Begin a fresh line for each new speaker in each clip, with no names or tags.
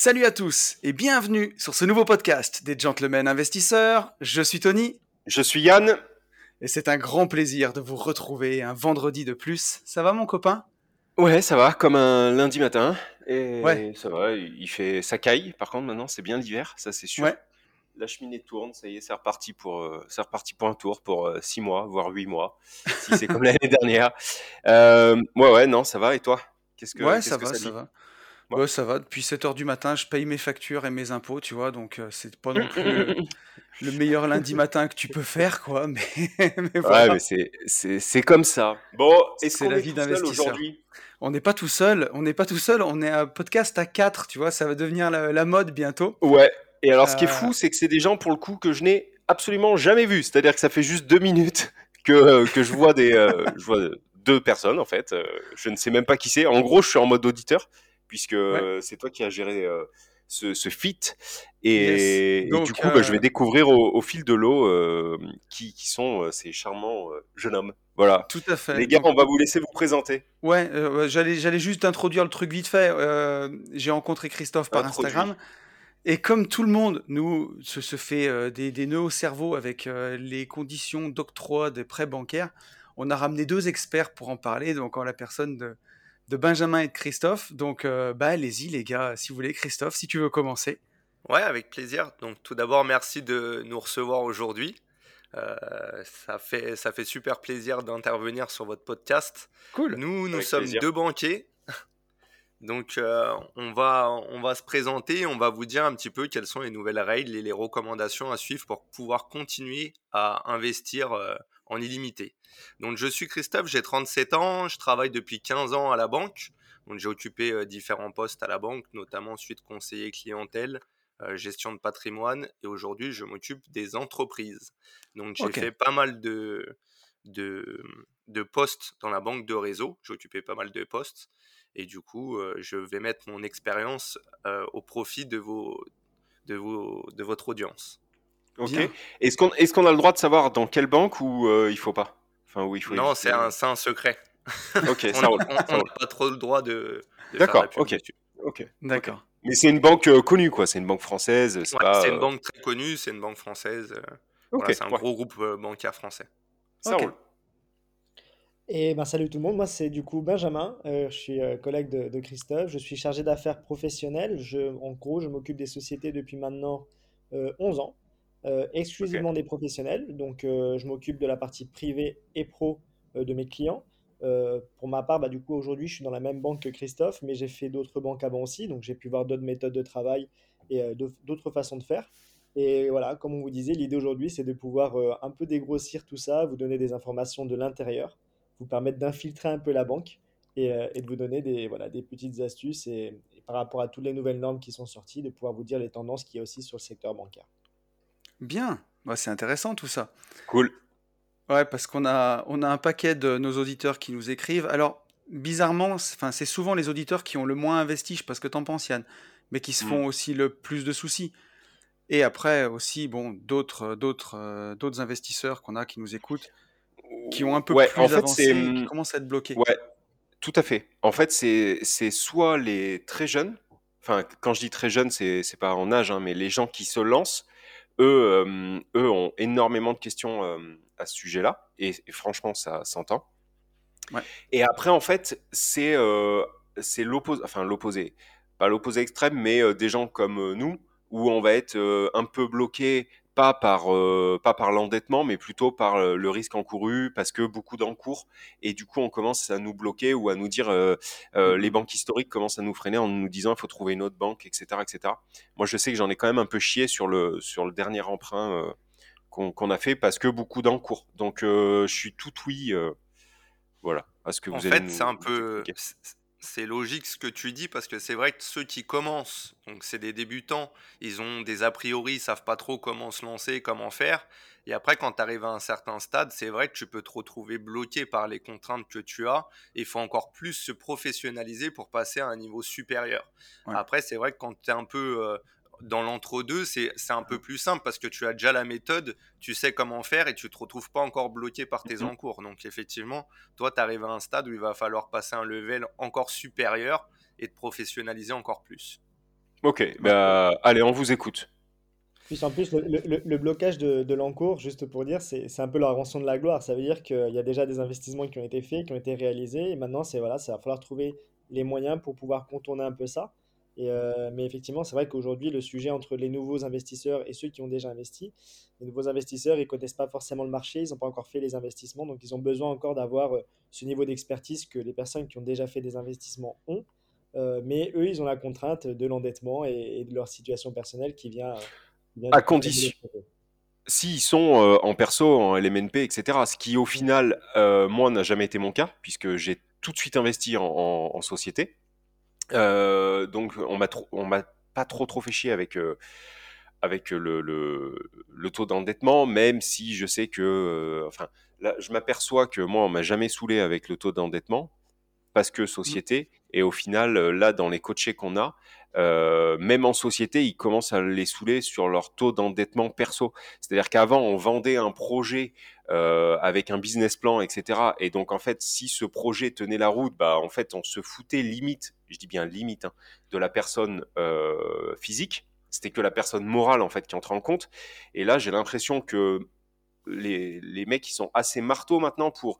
Salut à tous et bienvenue sur ce nouveau podcast des Gentlemen Investisseurs. Je suis Tony.
Je suis Yann.
Et c'est un grand plaisir de vous retrouver un vendredi de plus. Ça va mon copain?
Ouais, ça va, comme un lundi matin. Et ouais. ça va, il fait ça caille. Par contre, maintenant, c'est bien l'hiver, ça c'est sûr. Ouais. La cheminée tourne, ça y est, c'est reparti pour, euh, reparti pour un tour pour 6 euh, mois, voire 8 mois, si c'est comme l'année dernière. Euh, ouais, ouais, non, ça va. Et toi?
Qu'est-ce que, ouais, ça va, ça va. Ouais, ça va. Depuis 7 heures du matin, je paye mes factures et mes impôts, tu vois. Donc, euh, c'est pas non plus le, meilleur lundi matin que tu peux faire, quoi. Mais,
mais voilà. Ouais, mais c'est comme ça. Bon, est-ce qu'on la vie d'investisseur aujourd'hui?
On n'est pas tout seul. On n'est pas tout seul. On est un podcast à 4, tu vois. Ça va devenir la, mode bientôt.
Ouais. Et alors, ce qui est fou, euh. c'est que c'est des gens, pour le coup, que je n'ai absolument jamais vus. C'est-à-dire que ça fait juste deux minutes que, euh, que je vois des, je vois deux personnes, en fait. je ne sais même pas qui c'est. En gros, je suis en mode auditeur puisque c'est toi qui as géré ce, ce, fit. Et, du coup, bah, je vais découvrir au, fil de l'eau qui, qui, sont ces charmants jeunes hommes. Voilà.
Tout à fait.
Les gars, on va vous laisser vous présenter.
Ouais, j'allais, j'allais juste introduire le truc vite fait. j'ai rencontré Christophe par Instagram. Et comme tout le monde nous se, se fait des, des, nœuds au cerveau avec les conditions d'octroi des prêts bancaires, on a ramené deux experts pour en parler. Donc, en la personne de, de Benjamin et de Christophe. Donc, euh, bah, allez-y, les gars, si vous voulez. Christophe, si tu veux commencer.
Ouais, avec plaisir. Donc, tout d'abord, merci de nous recevoir aujourd'hui. Euh, ça, fait, ça fait super plaisir d'intervenir sur votre podcast.
Cool.
Nous, nous sommes deux banquiers. Donc, euh, on, va, on va se présenter, on va vous dire un petit peu quelles sont les nouvelles règles et les recommandations à suivre pour pouvoir continuer à investir en illimité. Donc je suis Christophe, j'ai 37 ans, je travaille depuis 15 ans à la banque. Donc j'ai occupé euh, différents postes à la banque, notamment ensuite conseiller clientèle, euh, gestion de patrimoine et aujourd'hui je m'occupe des entreprises. Donc j'ai fait pas mal de, de, de, postes dans la banque de réseau, j'ai occupé pas mal de postes et du coup euh, je vais mettre mon expérience au profit de, vos, de, vos, de votre audience.
Ok. Est-ce qu'on est qu'on a le droit de savoir dans quelle banque ou euh, il faut pas?
Enfin, où il faut Non, c'est un, un, secret.
ok,
ça On n'a pas trop le droit de.
D'accord, ok.
Ok. D'accord.
Mais c'est une banque euh, connue, quoi. C'est une banque française.
C'est ouais, une euh, banque très connue, c'est une banque française. Okay. c'est un gros groupe bancaire français.
Ça roule.
Et ben, salut tout le monde, moi c'est du coup Benjamin, je suis collègue de, de, Christophe, je suis chargé d'affaires professionnelles, je, en gros je m'occupe des sociétés depuis maintenant 11 ans, euh, exclusivement des professionnels. Donc, euh, je m'occupe de la partie privée et pro euh, de mes clients. pour ma part, bah, du coup, aujourd'hui, je suis dans la même banque que Christophe, mais j'ai fait d'autres banques avant aussi. Donc, j'ai pu voir d'autres méthodes de travail et d'autres façons de faire. Et voilà, comme on vous disait, l'idée aujourd'hui, c'est de pouvoir un peu dégrossir tout ça, vous donner des informations de l'intérieur, vous permettre d'infiltrer un peu la banque et, de vous donner des, voilà, des petites astuces et, et, par rapport à toutes les nouvelles normes qui sont sorties, de pouvoir vous dire les tendances qu'il y a aussi sur le secteur bancaire.
Bien, bah, c'est intéressant tout ça.
Cool.
Ouais, parce qu'on a, on a un paquet de nos auditeurs qui nous écrivent. Alors, bizarrement, c'est souvent les auditeurs qui ont le moins investi, je sais pas ce que t'en penses Yann, mais qui se font mm. aussi le plus de soucis. Et après aussi, bon, d'autres, d'autres, euh, d'autres investisseurs qu'on a qui nous écoutent, qui ont un peu plus en fait, avancé, qui mm, commencent à être bloqués.
Ouais, tout à fait. En fait, c'est, soit les très jeunes, enfin, quand je dis très jeunes, c'est pas en âge, hein, mais les gens qui se lancent eux, euh, eux ont énormément de questions euh, à ce sujet-là, et, franchement, ça s'entend. Et après, en fait, c'est euh, c'est l'opposé, enfin l'opposé, pas l'opposé extrême, mais des gens comme nous, où on va être un peu bloqué pas par, euh, pas par l'endettement, mais plutôt par euh, le risque encouru, parce que beaucoup d'encours, et du coup on commence à nous bloquer ou à nous dire, euh, mmh les banques historiques commencent à nous freiner en nous disant il faut trouver une autre banque, etc. etc. Moi je sais que j'en ai quand même un peu chié sur le, sur le dernier emprunt qu'on a fait, parce que beaucoup d'encours. Donc je suis tout oui voilà, à ce que vous
En fait, c'est un peu, c'est logique ce que tu dis parce que c'est vrai que ceux qui commencent, donc c'est des débutants, ils ont des a priori, ils savent pas trop comment se lancer, comment faire. Et après, quand tu arrives à un certain stade, c'est vrai que tu peux te retrouver bloqué par les contraintes que tu as. Il faut encore plus se professionnaliser pour passer à un niveau supérieur.
Ouais.
Après, c'est vrai que quand tu es un peu euh, dans l'entre-deux, c'est un peu plus simple parce que tu as déjà la méthode, tu sais comment faire et tu te retrouves pas encore bloqué par tes
Mhm.
encours. Donc effectivement, toi, tu arrives à un stade où il va falloir passer un level encore supérieur et te professionnaliser encore plus.
Ok, bah, allez, on vous écoute.
Puis en plus, le, le- le- blocage de, de l'encours, juste pour dire, c'est c'est un peu la rançon de la gloire. Ça veut dire qu'il y a déjà des investissements qui ont été faits, qui ont été réalisés, et maintenant, c'est voilà, ça va falloir trouver les moyens pour pouvoir contourner un peu ça. Et, euh, mais effectivement, c'est vrai qu'aujourd'hui, le sujet entre les nouveaux investisseurs et ceux qui ont déjà investi, les nouveaux investisseurs, ils connaissent pas forcément le marché, ils n'ont pas encore fait les investissements, donc ils ont besoin encore d'avoir euh, ce niveau d'expertise que les personnes qui ont déjà fait des investissements ont. Euh, mais eux, ils ont la contrainte de l'endettement et, et de leur situation personnelle qui vient, qui vient
À condition, s'ils sont euh, en perso, en LMNP, etc., ce qui au final, euh, moi, n'a jamais été mon cas, puisque j'ai tout de suite investi en, en- en société. Euh, donc, on m'a on m'a pas trop trop fait chier avec euh, avec le, le, le taux d'endettement, même si je sais que, euh, enfin, là, je m'aperçois que moi, on m'a jamais saoulé avec le taux d'endettement, parce que société, et au final, là, dans les coachés qu'on a, euh, même en société, ils commencent à les saouler sur leur taux d'endettement perso. C'est-à-dire qu'avant, on vendait un projet euh, avec un business plan, etc. Et donc, en fait, si ce projet tenait la route, bah, en fait, on se foutait limite, je dis bien limite, hein, de la personne euh, physique. C'était que la personne morale, en fait, qui entrait en compte. Et là, j'ai l'impression que les, les mecs, ils sont assez marteaux maintenant pour,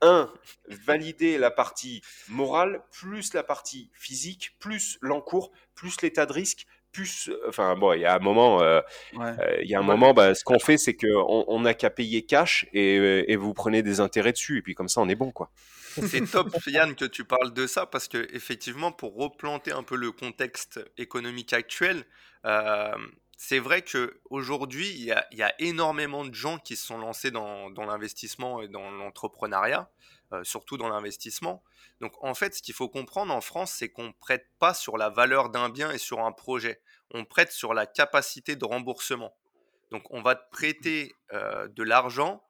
un, valider la partie morale, plus la partie physique, plus l'encours, plus l'état de risque, plus... Enfin, bon, il y a un moment... euh,
Ouais.
euh, Il y a un
Ouais.
moment, bah, ce qu'on fait, c'est qu'on on n'a qu'à payer cash et, et vous prenez des intérêts dessus. Et puis comme ça, on est bon, quoi.
C'est top, Yann, que tu parles de ça parce que effectivement, pour replanter un peu le contexte économique actuel, euh, c'est vrai que aujourd'hui, il y a, il y a énormément de gens qui se sont lancés dans, dans l'investissement et dans l'entrepreneuriat, euh, surtout dans l'investissement. Donc, en fait, ce qu'il faut comprendre en France, c'est qu'on prête pas sur la valeur d'un bien et sur un projet. On prête sur la capacité de remboursement. Donc, on va te prêter euh, de l'argent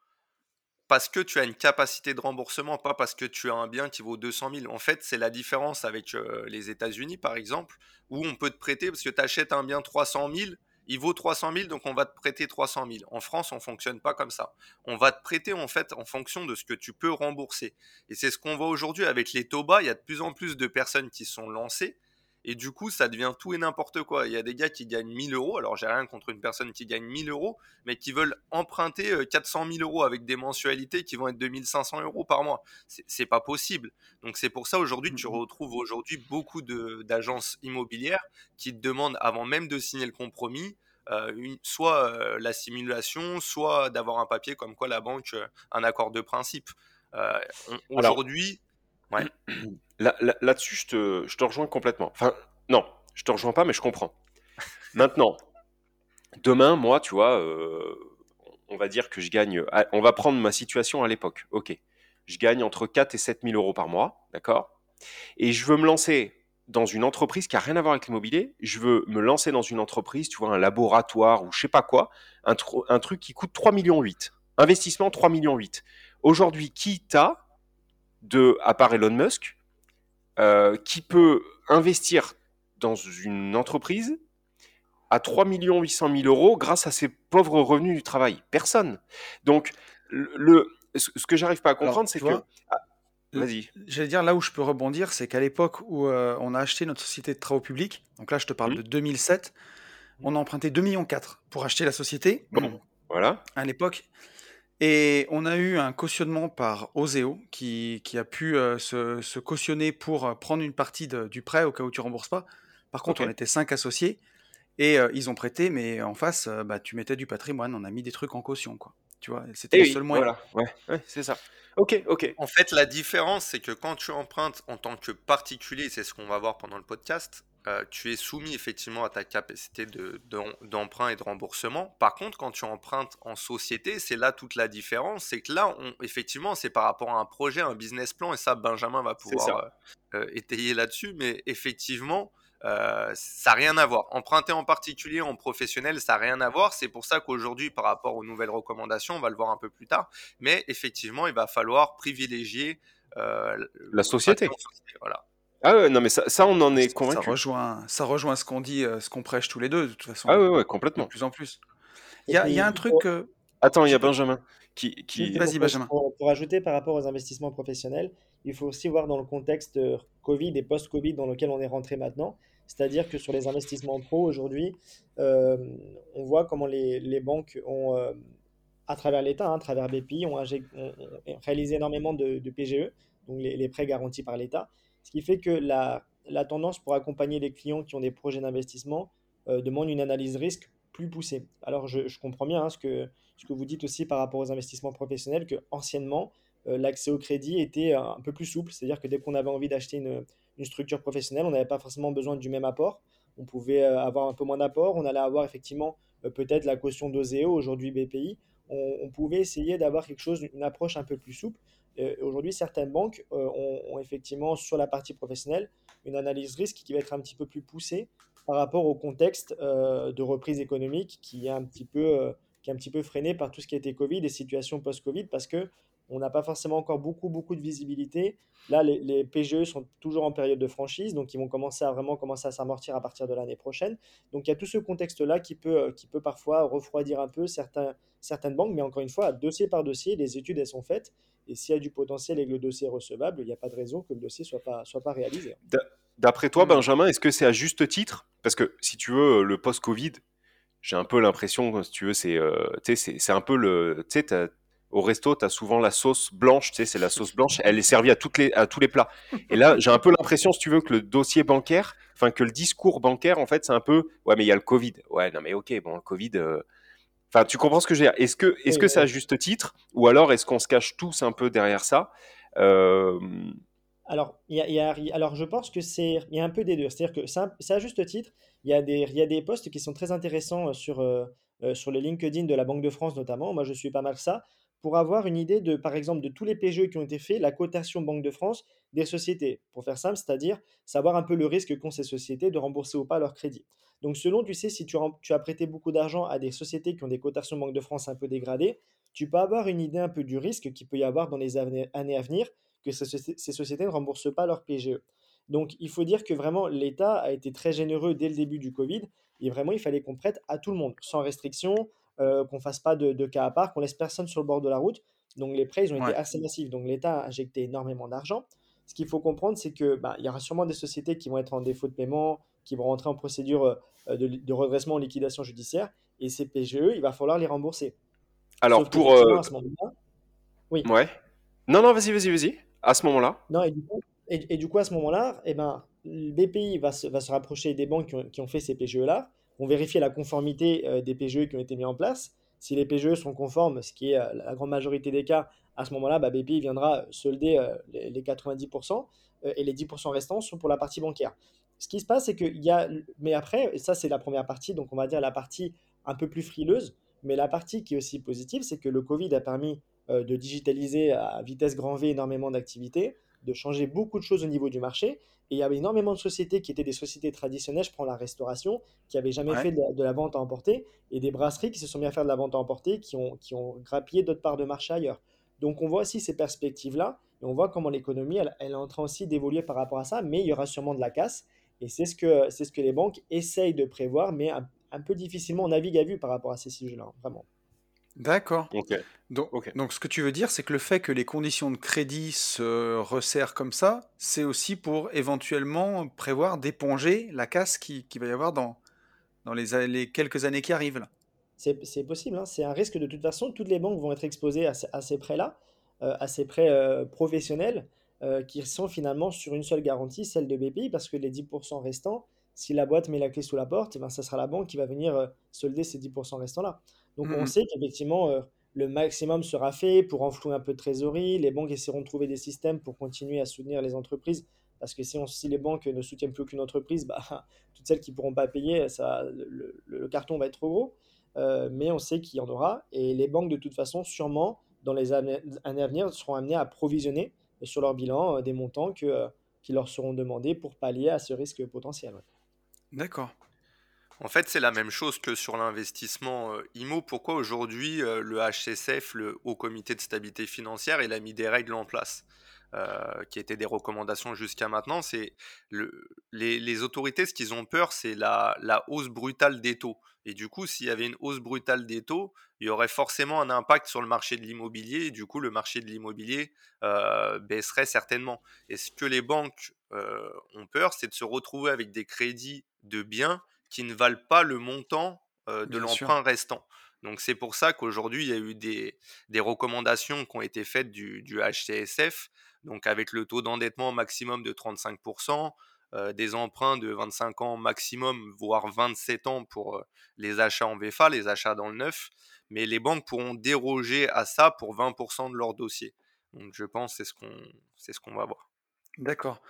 parce que tu as une capacité de remboursement, pas parce que tu as un bien qui vaut 200 000. En fait, c'est la différence avec euh, les États-Unis, par exemple, où on peut te prêter parce que tu achètes un bien 300 000, il vaut 300 000, donc on va te prêter 300 000. En France, on fonctionne pas comme ça. On va te prêter en fait en fonction de ce que tu peux rembourser. Et c'est ce qu'on voit aujourd'hui avec les taux bas. Il y a de plus en plus de personnes qui sont lancées. Et du coup, ça devient tout et n'importe quoi. Il y a des gars qui gagnent 1000 euros. Alors, j'ai rien contre une personne qui gagne 1000 euros, mais qui veulent emprunter euh, 400 000 euros avec des mensualités qui vont être 2500 euros par mois. C'est pas possible. Donc, c'est pour ça aujourd'hui que tu
Mhm.
retrouves aujourd'hui beaucoup d'agences immobilières qui te demandent, avant même de signer le compromis, euh, une- soit euh, la simulation, soit d'avoir un papier comme quoi la banque, euh, un accord de principe. Euh, aujourd'hui, ouais.
Là, là- là-dessus, je te, je te rejoins complètement. Enfin, non, je te rejoins pas, mais je comprends. Maintenant, demain, moi, tu vois, euh, on va dire que je gagne. ah, On va prendre ma situation à l'époque. Ok. Je gagne entre 4 et 7 000 euros par mois. D'accord? Et je veux me lancer dans une entreprise qui a rien à voir avec l'immobilier. Je veux me lancer dans une entreprise, tu vois, un laboratoire ou je sais pas quoi. Un, tru- un truc qui coûte 3 millions 8. Investissement 3 millions 8. Aujourd'hui, qui t'a, de, à part Elon Musk, euh, qui peut investir dans une entreprise à 3 800 000 euros grâce à ses pauvres revenus du travail Personne. Donc, le, ce que j'arrive pas à comprendre, c'est que. Ah, Vas-y.
J'allais dire là où je peux rebondir, c'est qu'à l'époque où euh, on a acheté notre société de travaux publics, donc là je te parle
Mhm.
de 2007, on a emprunté 2,4 millions pour acheter la société
Bon, voilà.
à l'époque. Et on a eu un cautionnement par Oseo qui, qui a pu euh, se, se cautionner pour euh, prendre une partie de- du prêt au cas où tu rembourses pas. Par contre, on était cinq associés et euh, ils ont prêté, mais en face, euh, bah, tu mettais du patrimoine, on a mis des trucs en caution, quoi. Tu vois, c'était
Et
le
oui,
seul moyen.
voilà. Ouais, ouais, c'est ça. Ok, ok.
En fait, la différence, c'est que quand tu empruntes en tant que particulier, c'est ce qu'on va voir pendant le podcast, euh, tu es soumis effectivement à ta capacité d'emprunt et de remboursement. Par contre, quand tu empruntes en société, c'est là toute la différence. C'est que là, on, effectivement, c'est par rapport à un projet, un business plan, et ça, Benjamin va pouvoir euh, étayer là-dessus. Mais effectivement, ça n'a rien à voir. Emprunter en particulier en professionnel, ça n'a rien à voir. C'est pour ça qu'aujourd'hui, par rapport aux nouvelles recommandations, on va le voir un peu plus tard, mais effectivement, il va falloir privilégier
la société.
Voilà.
Ah ouais, non, mais ça, ça on en est convaincu.
Ça rejoint, ça rejoint ce qu'on dit, euh, ce qu'on prêche tous les deux, de toute façon.
Ah ouais, ouais, complètement.
De plus en plus. Il y a, y a un truc.
Attends, il y a Benjamin qui. qui...
Vas-y, Benjamin.
Pour, pour, ajouter par rapport aux investissements professionnels, il faut aussi voir dans le contexte euh, Covid et post-Covid dans lequel on est rentré maintenant. C'est-à-dire que sur les investissements pro aujourd'hui, euh, on voit comment les, les banques ont, euh, à travers l'État, hein, à travers BPI, ont, ont, ont, réalisé énormément de, de PGE, donc les, les prêts garantis par l'État. Ce qui fait que la, la, tendance pour accompagner les clients qui ont des projets d'investissement euh, demande une analyse risque plus poussée. Alors je, comprends bien hein, ce, que, ce que vous dites aussi par rapport aux investissements professionnels, que anciennement, euh, l'accès au crédit était un peu plus souple, c'est-à-dire que dès qu'on avait envie d'acheter une, une, structure professionnelle, on n'avait pas forcément besoin du même apport, on pouvait euh, avoir un peu moins d'apport, on allait avoir effectivement euh, peut-être la caution d'Oseo, aujourd'hui BPI, on, on pouvait essayer d'avoir quelque chose, une approche un peu plus souple. Euh, Aujourd'hui, certaines banques euh, ont, effectivement sur la partie professionnelle une analyse risque qui va être un petit peu plus poussée par rapport au contexte euh, de reprise économique qui est un petit peu freiné par tout ce qui a été Covid et situation post-Covid parce que on n'a pas forcément encore beaucoup, beaucoup de visibilité. Là, les, PGE sont toujours en période de franchise, donc ils vont commencer à vraiment commencer à s'amortir à partir de l'année prochaine. Donc il y a tout ce contexte-là qui peut, parfois refroidir un peu certaines banques, mais encore une fois, dossier par dossier, les études, elles sont faites. Et s'il y a du potentiel et que le dossier est recevable, il n'y a pas de raison que le dossier ne soit pas, soit pas réalisé.
D'après toi, Benjamin, est-ce que c'est à juste titre? Parce que si tu veux, le post-Covid, j'ai un peu l'impression, si tu veux, c'est euh, un peu le. Tu sais, au resto, tu as souvent la sauce blanche, tu sais, c'est la sauce blanche, elle est servie à, toutes les, à tous les plats. Et là, j'ai un peu l'impression, si tu veux, que le dossier bancaire, enfin, que le discours bancaire, en fait, c'est un peu, ouais, mais il y a le Covid. Ouais, non, mais ok, bon, le Covid, euh... enfin, tu comprends ce que je veux dire. Est-ce que, est-ce que c'est à juste titre, ou alors est-ce qu'on se cache tous un peu derrière ça euh...
Alors, y a, y a, alors, je pense que c'est, il y a un peu des deux. C'est-à-dire que c'est à juste titre, il y, a des, y a des postes qui sont très intéressants sur, euh, sur le LinkedIn de la Banque de France notamment. Moi, je suis pas mal ça pour avoir une idée de, par exemple, de tous les PGE qui ont été faits, la cotation Banque de France des sociétés, pour faire simple, c'est-à-dire savoir un peu le risque qu'ont ces sociétés de rembourser ou pas leur crédit. Donc selon, tu sais, si tu, tu as prêté beaucoup d'argent à des sociétés qui ont des cotations Banque de France un peu dégradées, tu peux avoir une idée un peu du risque qu'il peut y avoir dans les années à venir que ces, ces sociétés ne remboursent pas leur PGE. Donc il faut dire que vraiment l'État a été très généreux dès le début du Covid et vraiment il fallait qu'on prête à tout le monde, sans restriction, euh, qu'on fasse pas de, de, cas à part, qu'on laisse personne sur le bord de la route. Donc les prêts, ils ont ouais. été assez massifs. Donc l'État a injecté énormément d'argent. Ce qu'il faut comprendre, c'est que bah, il y aura sûrement des sociétés qui vont être en défaut de paiement, qui vont rentrer en procédure euh, de, de, redressement en liquidation judiciaire. Et ces PGE, il va falloir les rembourser.
Alors Sauf pour... Euh... oui. Ouais. Non, non, vas-y, vas-y, vas-y. À ce moment-là.
Non, et du coup, et, et du coup à ce moment-là, eh ben, le BPI va se, va se rapprocher des banques qui ont, qui ont fait ces PGE-là vont vérifier la conformité euh, des PGE qui ont été mis en place. Si les PGE sont conformes, ce qui est euh, la grande majorité des cas, à ce moment-là, bah, BPI viendra solder les, les, 90% et les 10% restants sont pour la partie bancaire. Ce qui se passe, c'est qu'il y a. Mais après, ça, c'est la première partie, donc on va dire la partie un peu plus frileuse. Mais la partie qui est aussi positive, c'est que le Covid a permis de digitaliser à vitesse grand V énormément d'activités, de changer beaucoup de choses au niveau du marché. Et il y avait énormément de sociétés qui étaient des sociétés traditionnelles, je prends la restauration, qui n'avaient jamais ouais. fait de la, de la, vente à emporter, et des brasseries qui se sont mis à faire de la vente à emporter, qui ont, qui ont grappillé d'autres parts de marché ailleurs. Donc on voit aussi ces perspectives-là, et on voit comment l'économie, elle, elle, est en train aussi d'évoluer par rapport à ça, mais il y aura sûrement de la casse, et c'est ce que, c'est ce que les banques essayent de prévoir, mais un, un peu difficilement on navigue à vue par rapport à ces sujets-là, vraiment.
D'accord.
Okay.
Donc,
okay.
donc, ce que tu veux dire, c'est que le fait que les conditions de crédit se resserrent comme ça, c'est aussi pour éventuellement prévoir d'éponger la casse qui, qui, va y avoir dans, dans les, les quelques années qui arrivent.
C'est possible, hein. c'est un risque de toute façon. Toutes les banques vont être exposées à, à ces prêts-là, euh, à ces prêts euh, professionnels, euh, qui sont finalement sur une seule garantie, celle de BPI, parce que les 10% restants, si la boîte met la clé sous la porte, eh ben, ça sera la banque qui va venir euh, solder ces 10% restants-là. Donc mmh. on sait qu'effectivement, euh, le maximum sera fait pour enflouer un peu de trésorerie. Les banques essaieront de trouver des systèmes pour continuer à soutenir les entreprises Parce que si, on, si les banques ne soutiennent plus aucune entreprise, bah, toutes celles qui ne pourront pas payer, ça, le, carton va être trop gros. Mais on sait qu'il y en aura. Et les banques, de toute façon, sûrement, dans les années, à venir, seront amenées à provisionner sur leur bilan des montants que, qui leur seront demandés pour pallier à ce risque potentiel.
D'accord.
En fait, c'est la même chose que sur l'investissement euh, IMO. Pourquoi aujourd'hui euh, le HCSF, le Haut Comité de stabilité financière, il a mis des règles en place? Euh, qui étaient des recommandations jusqu'à maintenant, c'est le, les, autorités, ce qu'ils ont peur, c'est la, la, hausse brutale des taux. Et du coup, s'il y avait une hausse brutale des taux, il y aurait forcément un impact sur le marché de l'immobilier. Et du coup, le marché de l'immobilier baisserait certainement. Et ce que les banques ont peur, c'est de se retrouver avec des crédits de biens qui ne valent pas le montant de l'emprunt restant. Donc c'est pour ça qu'aujourd'hui, il y a eu des, des, recommandations qui ont été faites du, du HCSF, donc avec le taux d'endettement maximum de 35%, des emprunts de 25 ans maximum, voire 27 ans pour les achats en VFA, les achats dans le neuf, mais les banques pourront déroger à ça pour 20% de leur dossier. Donc je pense c'est ce qu'on c'est ce qu'on va voir.
D'accord.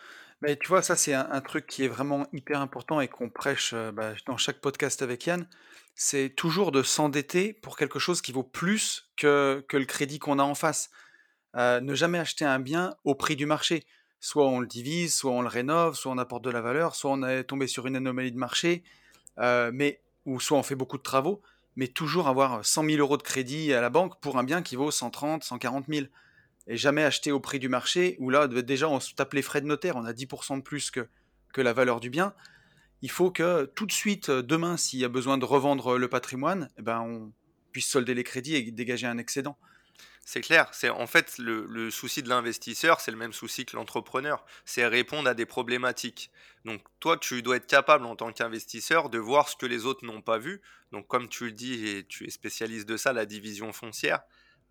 Mais tu vois, ça, c'est un, truc qui est vraiment hyper important et qu'on prêche euh, bah, dans chaque podcast avec Yann. C'est toujours de s'endetter pour quelque chose qui vaut plus que, que le crédit qu'on a en face. Ne jamais acheter un bien au prix du marché. Soit on le divise, soit on le rénove, soit on apporte de la valeur, soit on est tombé sur une anomalie de marché, euh, mais, ou soit on fait beaucoup de travaux, mais toujours avoir 100 000 euros de crédit à la banque pour un bien qui vaut 130, 140 000 et jamais acheter au prix du marché, où là, déjà, on se tape les frais de notaire, on a 10% de plus que, la valeur du bien. Il faut que tout de suite, demain, s'il y a besoin de revendre le patrimoine, eh ben, on puisse solder les crédits et dégager un excédent.
C'est clair, c'est en fait le, le souci de l'investisseur, c'est le même souci que l'entrepreneur, c'est répondre à des problématiques. Donc toi, tu dois être capable en tant qu'investisseur de voir ce que les autres n'ont pas vu. Donc comme tu le dis et tu es spécialiste de ça, la division foncière,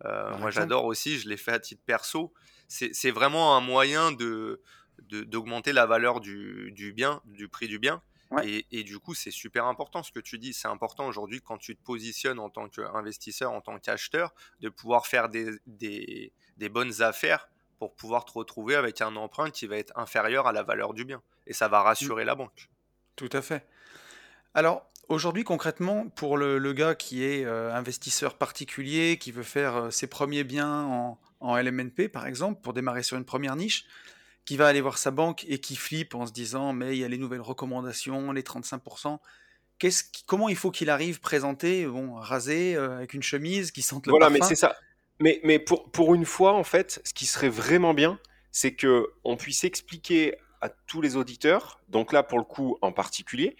euh, moi, j'adore aussi, je l'ai fait à titre perso. C'est vraiment un moyen de d'augmenter la valeur du, du, bien, du prix du bien. Et, et, du coup, c'est super important ce que tu dis. C'est important aujourd'hui quand tu te positionnes en tant qu'investisseur, en tant qu'acheteur, de pouvoir faire des, des, des, bonnes affaires pour pouvoir te retrouver avec un emprunt qui va être inférieur à la valeur du bien. Et ça va mmh. rassurer la banque.
Tout à fait. Alors, Aujourd'hui, concrètement, pour le, gars qui est euh, investisseur particulier, qui veut faire euh, ses premiers biens en, en, LMNP, par exemple, pour démarrer sur une première niche, qui va aller voir sa banque et qui flippe en se disant Mais il y a les nouvelles recommandations, les 35%. Qu'est-ce comment il faut qu'il arrive présenté, bon, rasé, euh, avec une chemise, qui sente le
Voilà, mais c'est ça. Mais, mais pour, pour une fois, en fait, ce qui serait vraiment bien, c'est que on puisse expliquer à tous les auditeurs, donc là pour le coup en particulier,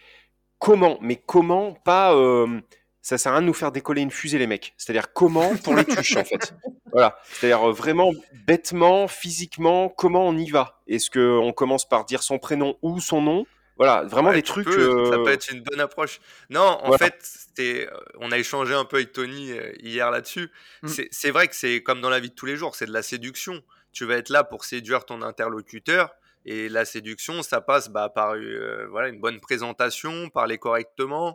comment, mais comment pas. Euh, ça sert à rien de nous faire décoller une fusée, les mecs. C'est-à-dire comment pour les tuches, en fait. Voilà. C'est-à-dire euh, vraiment bêtement, physiquement, comment on y va? Est-ce qu'on commence par dire son prénom ou son nom? Voilà, vraiment des trucs.
Ça euh, peut être une bonne approche. Non, en fait, on a échangé un peu avec Tony hier là-dessus. Mm. C'est vrai que c'est comme dans la vie de tous les jours, c'est de la séduction. Tu vas être là pour séduire ton interlocuteur. Et la séduction, ça passe bah, par euh, voilà, une bonne présentation, parler correctement, euh,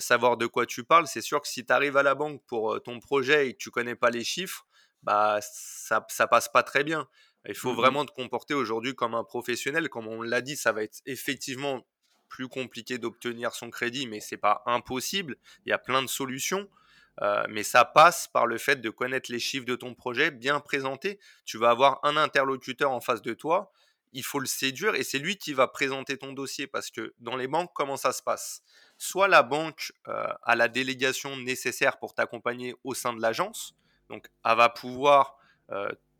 savoir de quoi tu parles. C'est sûr que si tu arrives à la banque pour euh, ton projet et que tu connais pas les chiffres, bah, ça, ça passe pas très bien. Il faut mmh vraiment te comporter aujourd'hui comme un professionnel. Comme on l'a dit, ça va être effectivement plus compliqué d'obtenir son crédit, mais c'est pas impossible. Il y a plein de solutions. mais ça passe par le fait de connaître les chiffres de ton projet, bien présenté. Tu vas avoir un interlocuteur en face de toi il faut le séduire et c'est lui qui va présenter ton dossier parce que dans les banques, comment ça se passe? Soit la banque a la délégation nécessaire pour t'accompagner au sein de l'agence, donc elle va pouvoir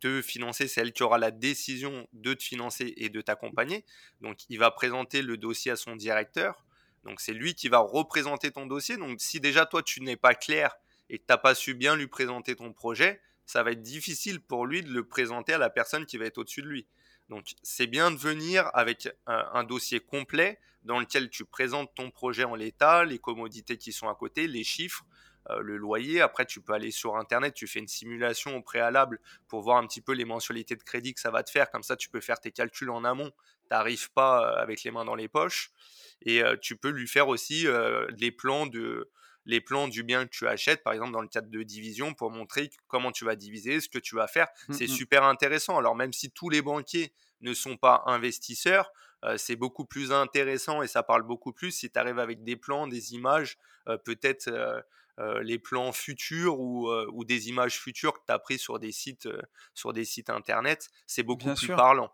te financer, c'est elle qui aura la décision de te financer et de t'accompagner. Donc il va présenter le dossier à son directeur, donc c'est lui qui va représenter ton dossier. Donc si déjà toi tu n'es pas clair et que tu n'as pas su bien lui présenter ton projet, ça va être difficile pour lui de le présenter à la personne qui va être au-dessus de lui. Donc c'est bien de venir avec un, dossier complet dans lequel tu présentes ton projet en l'état, les commodités qui sont à côté, les chiffres, euh, le loyer. Après, tu peux aller sur Internet, tu fais une simulation au préalable pour voir un petit peu les mensualités de crédit que ça va te faire. Comme ça, tu peux faire tes calculs en amont. Tu n'arrives pas euh, avec les mains dans les poches. Et euh, tu peux lui faire aussi les plans de les plans du bien que tu achètes, par exemple dans le cadre de division, pour montrer comment tu vas diviser, ce que tu vas faire.
Mmh,
C'est
mmh.
super intéressant. Alors même si tous les banquiers ne sont pas investisseurs, euh, c'est beaucoup plus intéressant et ça parle beaucoup plus si tu arrives avec des plans, des images, euh, peut-être les plans futurs ou, ou des images futures que tu as pris sur des sites sur des sites internet, c'est beaucoup
Bien
plus
sûr.
parlant.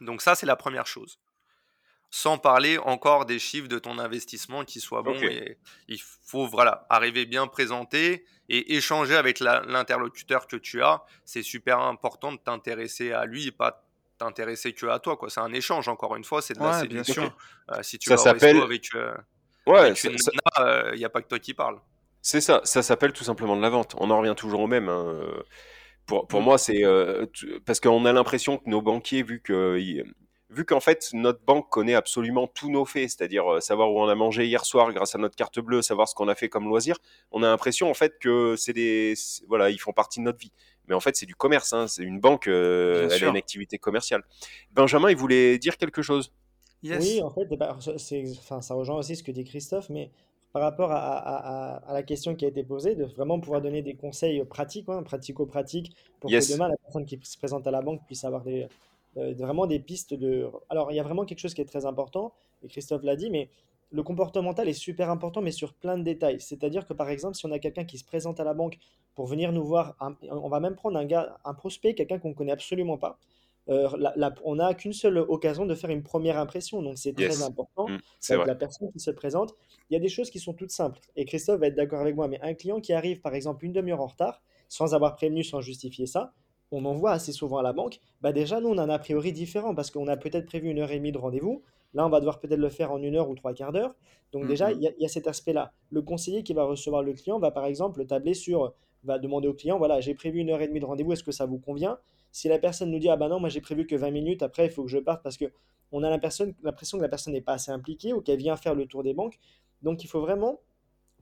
Donc ça c'est la première chose. Sans parler encore des chiffres de ton investissement qui soient bons et il faut voilà arriver bien présenté et échanger avec l'interlocuteur que tu as. C'est super important de t'intéresser à lui et pas t'intéresser que à toi quoi. C'est un échange encore une fois, c'est de la
Ouais,
séduction.
sûr.
Euh, si tu
Ça s'appelle-
avec, euh,
Ouais,
avec
ça-
une
ça-
nana, il n'y a pas que toi qui parles.
c'est ça. Ça s'appelle tout simplement de la vente. On en revient toujours au même. hein. Euh, Pour, pour
Mm.
moi, c'est euh, parce qu'on a l'impression que nos banquiers, vu que vu qu'en fait notre banque connaît absolument tous nos faits, c'est-à-dire euh, savoir où on a mangé hier soir grâce à notre carte bleue, savoir ce qu'on a fait comme loisir, on a l'impression en fait que c'est des voilà, ils font partie de notre vie. Mais en fait, c'est du commerce. hein. C'est une banque. euh, elle a une activité commerciale. Benjamin, il voulait dire quelque chose?
Yes.
Oui, en fait, bah, c'est, enfin, ça rejoint aussi ce que dit Christophe, mais par rapport à, à- à- à la question qui a été posée, de vraiment pouvoir donner des conseils pratiques, hein, pratico-pratiques, pour
Yes.
que demain, la personne qui se présente à la banque puisse avoir des, euh, vraiment des pistes de... Alors, il y a vraiment quelque chose qui est très important, et Christophe l'a dit, mais le comportemental est super important, mais sur plein de détails. C'est-à-dire que, par exemple, si on a quelqu'un qui se présente à la banque pour venir nous voir, un- on va même prendre un gars, un prospect, quelqu'un qu'on connaît absolument pas, euh, la- la- on n'a qu'une seule occasion de faire une première impression, donc c'est très important.
Mm, c'est
la personne qui se présente, il y a des choses qui sont toutes simples. Et Christophe va être d'accord avec moi, mais un client qui arrive par exemple une demi-heure en retard, sans avoir prévenu, sans justifier ça, on en voit assez souvent à la banque, bah déjà nous on a un a priori différent parce qu'on a peut-être prévu une heure et demie de rendez-vous, là on va devoir peut-être le faire en une heure ou trois quarts d'heure. Donc déjà
mm.
il y, y a cet aspect-là. Le conseiller qui va recevoir le client va par exemple tabler sur, va demander au client, voilà j'ai prévu une heure et demie de rendez-vous, est-ce que ça vous convient? Si la personne nous dit, ah bah non, moi j'ai prévu que 20 minutes, après il faut que je parte parce que on a l'impression que la personne n'est pas assez impliquée ou qu'elle vient faire le tour des banques. Donc il faut vraiment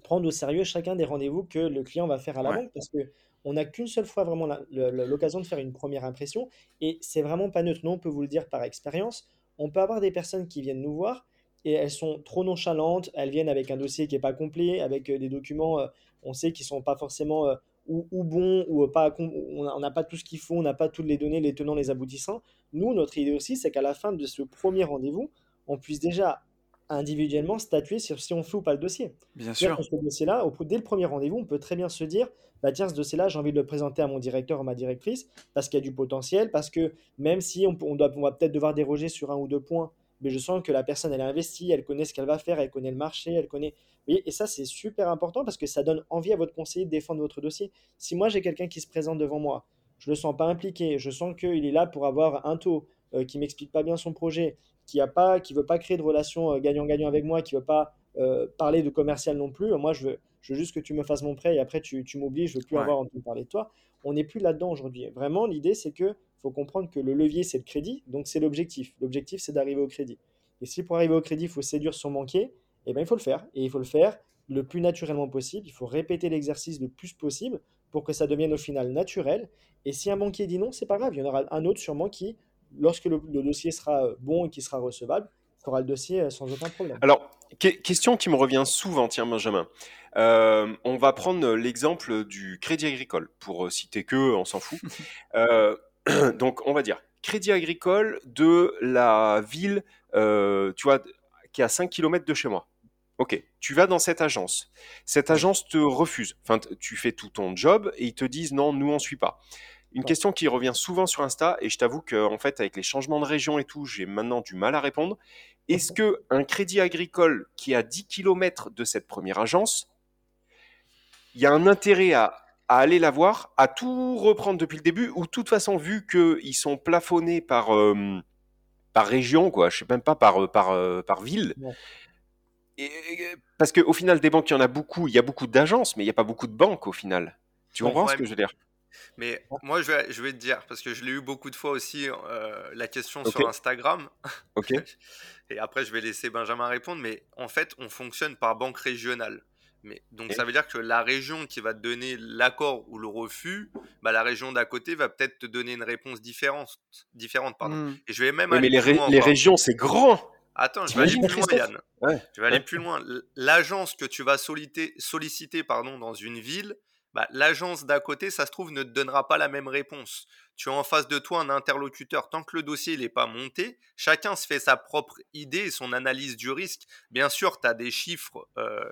prendre au sérieux chacun des rendez-vous que le client va faire à la
Ouais.
banque parce que on n'a qu'une seule fois vraiment l'occasion de faire une première impression et c'est vraiment pas neutre. Nous, on peut vous le dire par expérience. On peut avoir des personnes qui viennent nous voir et elles sont trop nonchalantes, elles viennent avec un dossier qui n'est pas complet, avec euh, des documents, euh, on sait qu'ils sont pas forcément euh, ou, ou bons ou euh, pas, on n'a pas tout ce qu'il faut, on n'a pas toutes les données, les tenants, les aboutissants. Nous, notre idée aussi, c'est qu'à la fin de ce premier rendez-vous, on puisse déjà individuellement statuer sur si on fait ou pas le dossier.
Bien sûr.
que ce dossier-là, au- dès le premier rendez-vous, on peut très bien se dire, bah tiens, ce dossier-là, j'ai envie de le présenter à mon directeur ou ma directrice, parce qu'il y a du potentiel, parce que même si on, on doit, on va peut-être devoir déroger sur un ou deux points, mais je sens que la personne, elle est investie, elle connaît ce qu'elle va faire, elle connaît le marché, elle connaît... Voyez, et ça, c'est super important parce que ça donne envie à votre conseiller de défendre votre dossier. Si moi, j'ai quelqu'un qui se présente devant moi, je le sens pas impliqué, je sens qu'il est là pour avoir un taux, euh, qui m'explique pas bien son projet, qui a pas, qui veut pas créer de relation euh, gagnant-gagnant avec moi, qui veut pas euh, parler de commercial non plus. Moi, je veux, je veux juste que tu me fasses mon prêt et après tu, tu m'oublies, je veux plus
Ouais.
avoir entendu parler de toi. On n'est plus là-dedans aujourd'hui. Vraiment, l'idée, c'est que faut comprendre que le levier, c'est le crédit, donc c'est l'objectif. L'objectif, c'est d'arriver au crédit. Et si pour arriver au crédit, il faut séduire son banquier, eh ben, il faut le faire. Et il faut le faire le plus naturellement possible. Il faut répéter l'exercice le plus possible pour que ça devienne au final naturel. Et si un banquier dit non, c'est pas grave. Il y en aura un autre sûrement qui, lorsque le, le dossier sera bon et qui sera recevable, fera le dossier euh, sans aucun problème.
Alors, que- question qui me revient souvent, tiens, Benjamin. Euh, on va prendre l'exemple du Crédit Agricole, pour euh, citer que, on s'en fout. Euh, donc, on va dire Crédit Agricole de la ville, euh, tu vois, qui est à 5 km de chez moi. Ok, tu vas dans cette agence. Cette agence te refuse. Enfin, tu fais tout ton job et ils te disent non, nous on suit pas. Une question qui revient souvent sur Insta et je t'avoue que en fait avec les changements de région et tout, j'ai maintenant du mal à répondre. Est-ce que un crédit agricole qui est à 10 km de cette première agence, il y a un intérêt à, à aller la voir, à tout reprendre depuis le début ou de toute façon vu qu'ils sont plafonnés par euh, par région quoi, je sais même pas par euh, par euh, par ville.
Ouais.
Parce qu'au final, des banques, il y en a beaucoup. Il y a beaucoup d'agences, mais il n'y a pas beaucoup de banques au final. Tu comprends
Ouais,
ce que je veux dire?
Mais moi, je vais, je vais te dire, parce que je l'ai eu beaucoup de fois aussi, euh, la question sur Instagram.
Ok.
Et après, je vais laisser Benjamin répondre. Mais en fait, on fonctionne par banque régionale. Mais, donc, ça veut dire que la région qui va te donner l'accord ou le refus, bah, la région d'à côté va peut-être te donner une réponse différente. différente pardon.
Mm.
Et je vais même
Oui, mais les, ré- régions, c'est grand.
Attends, je vais aller plus loin, Yann.
Ouais,
Je vais aller plus loin. L'agence que tu vas solliciter, solliciter pardon, dans une ville, bah, l'agence d'à côté, ça se trouve, ne te donnera pas la même réponse. Tu as en face de toi un interlocuteur. Tant que le dossier n'est pas monté, chacun se fait sa propre idée et son analyse du risque. Bien sûr, tu as des chiffres euh,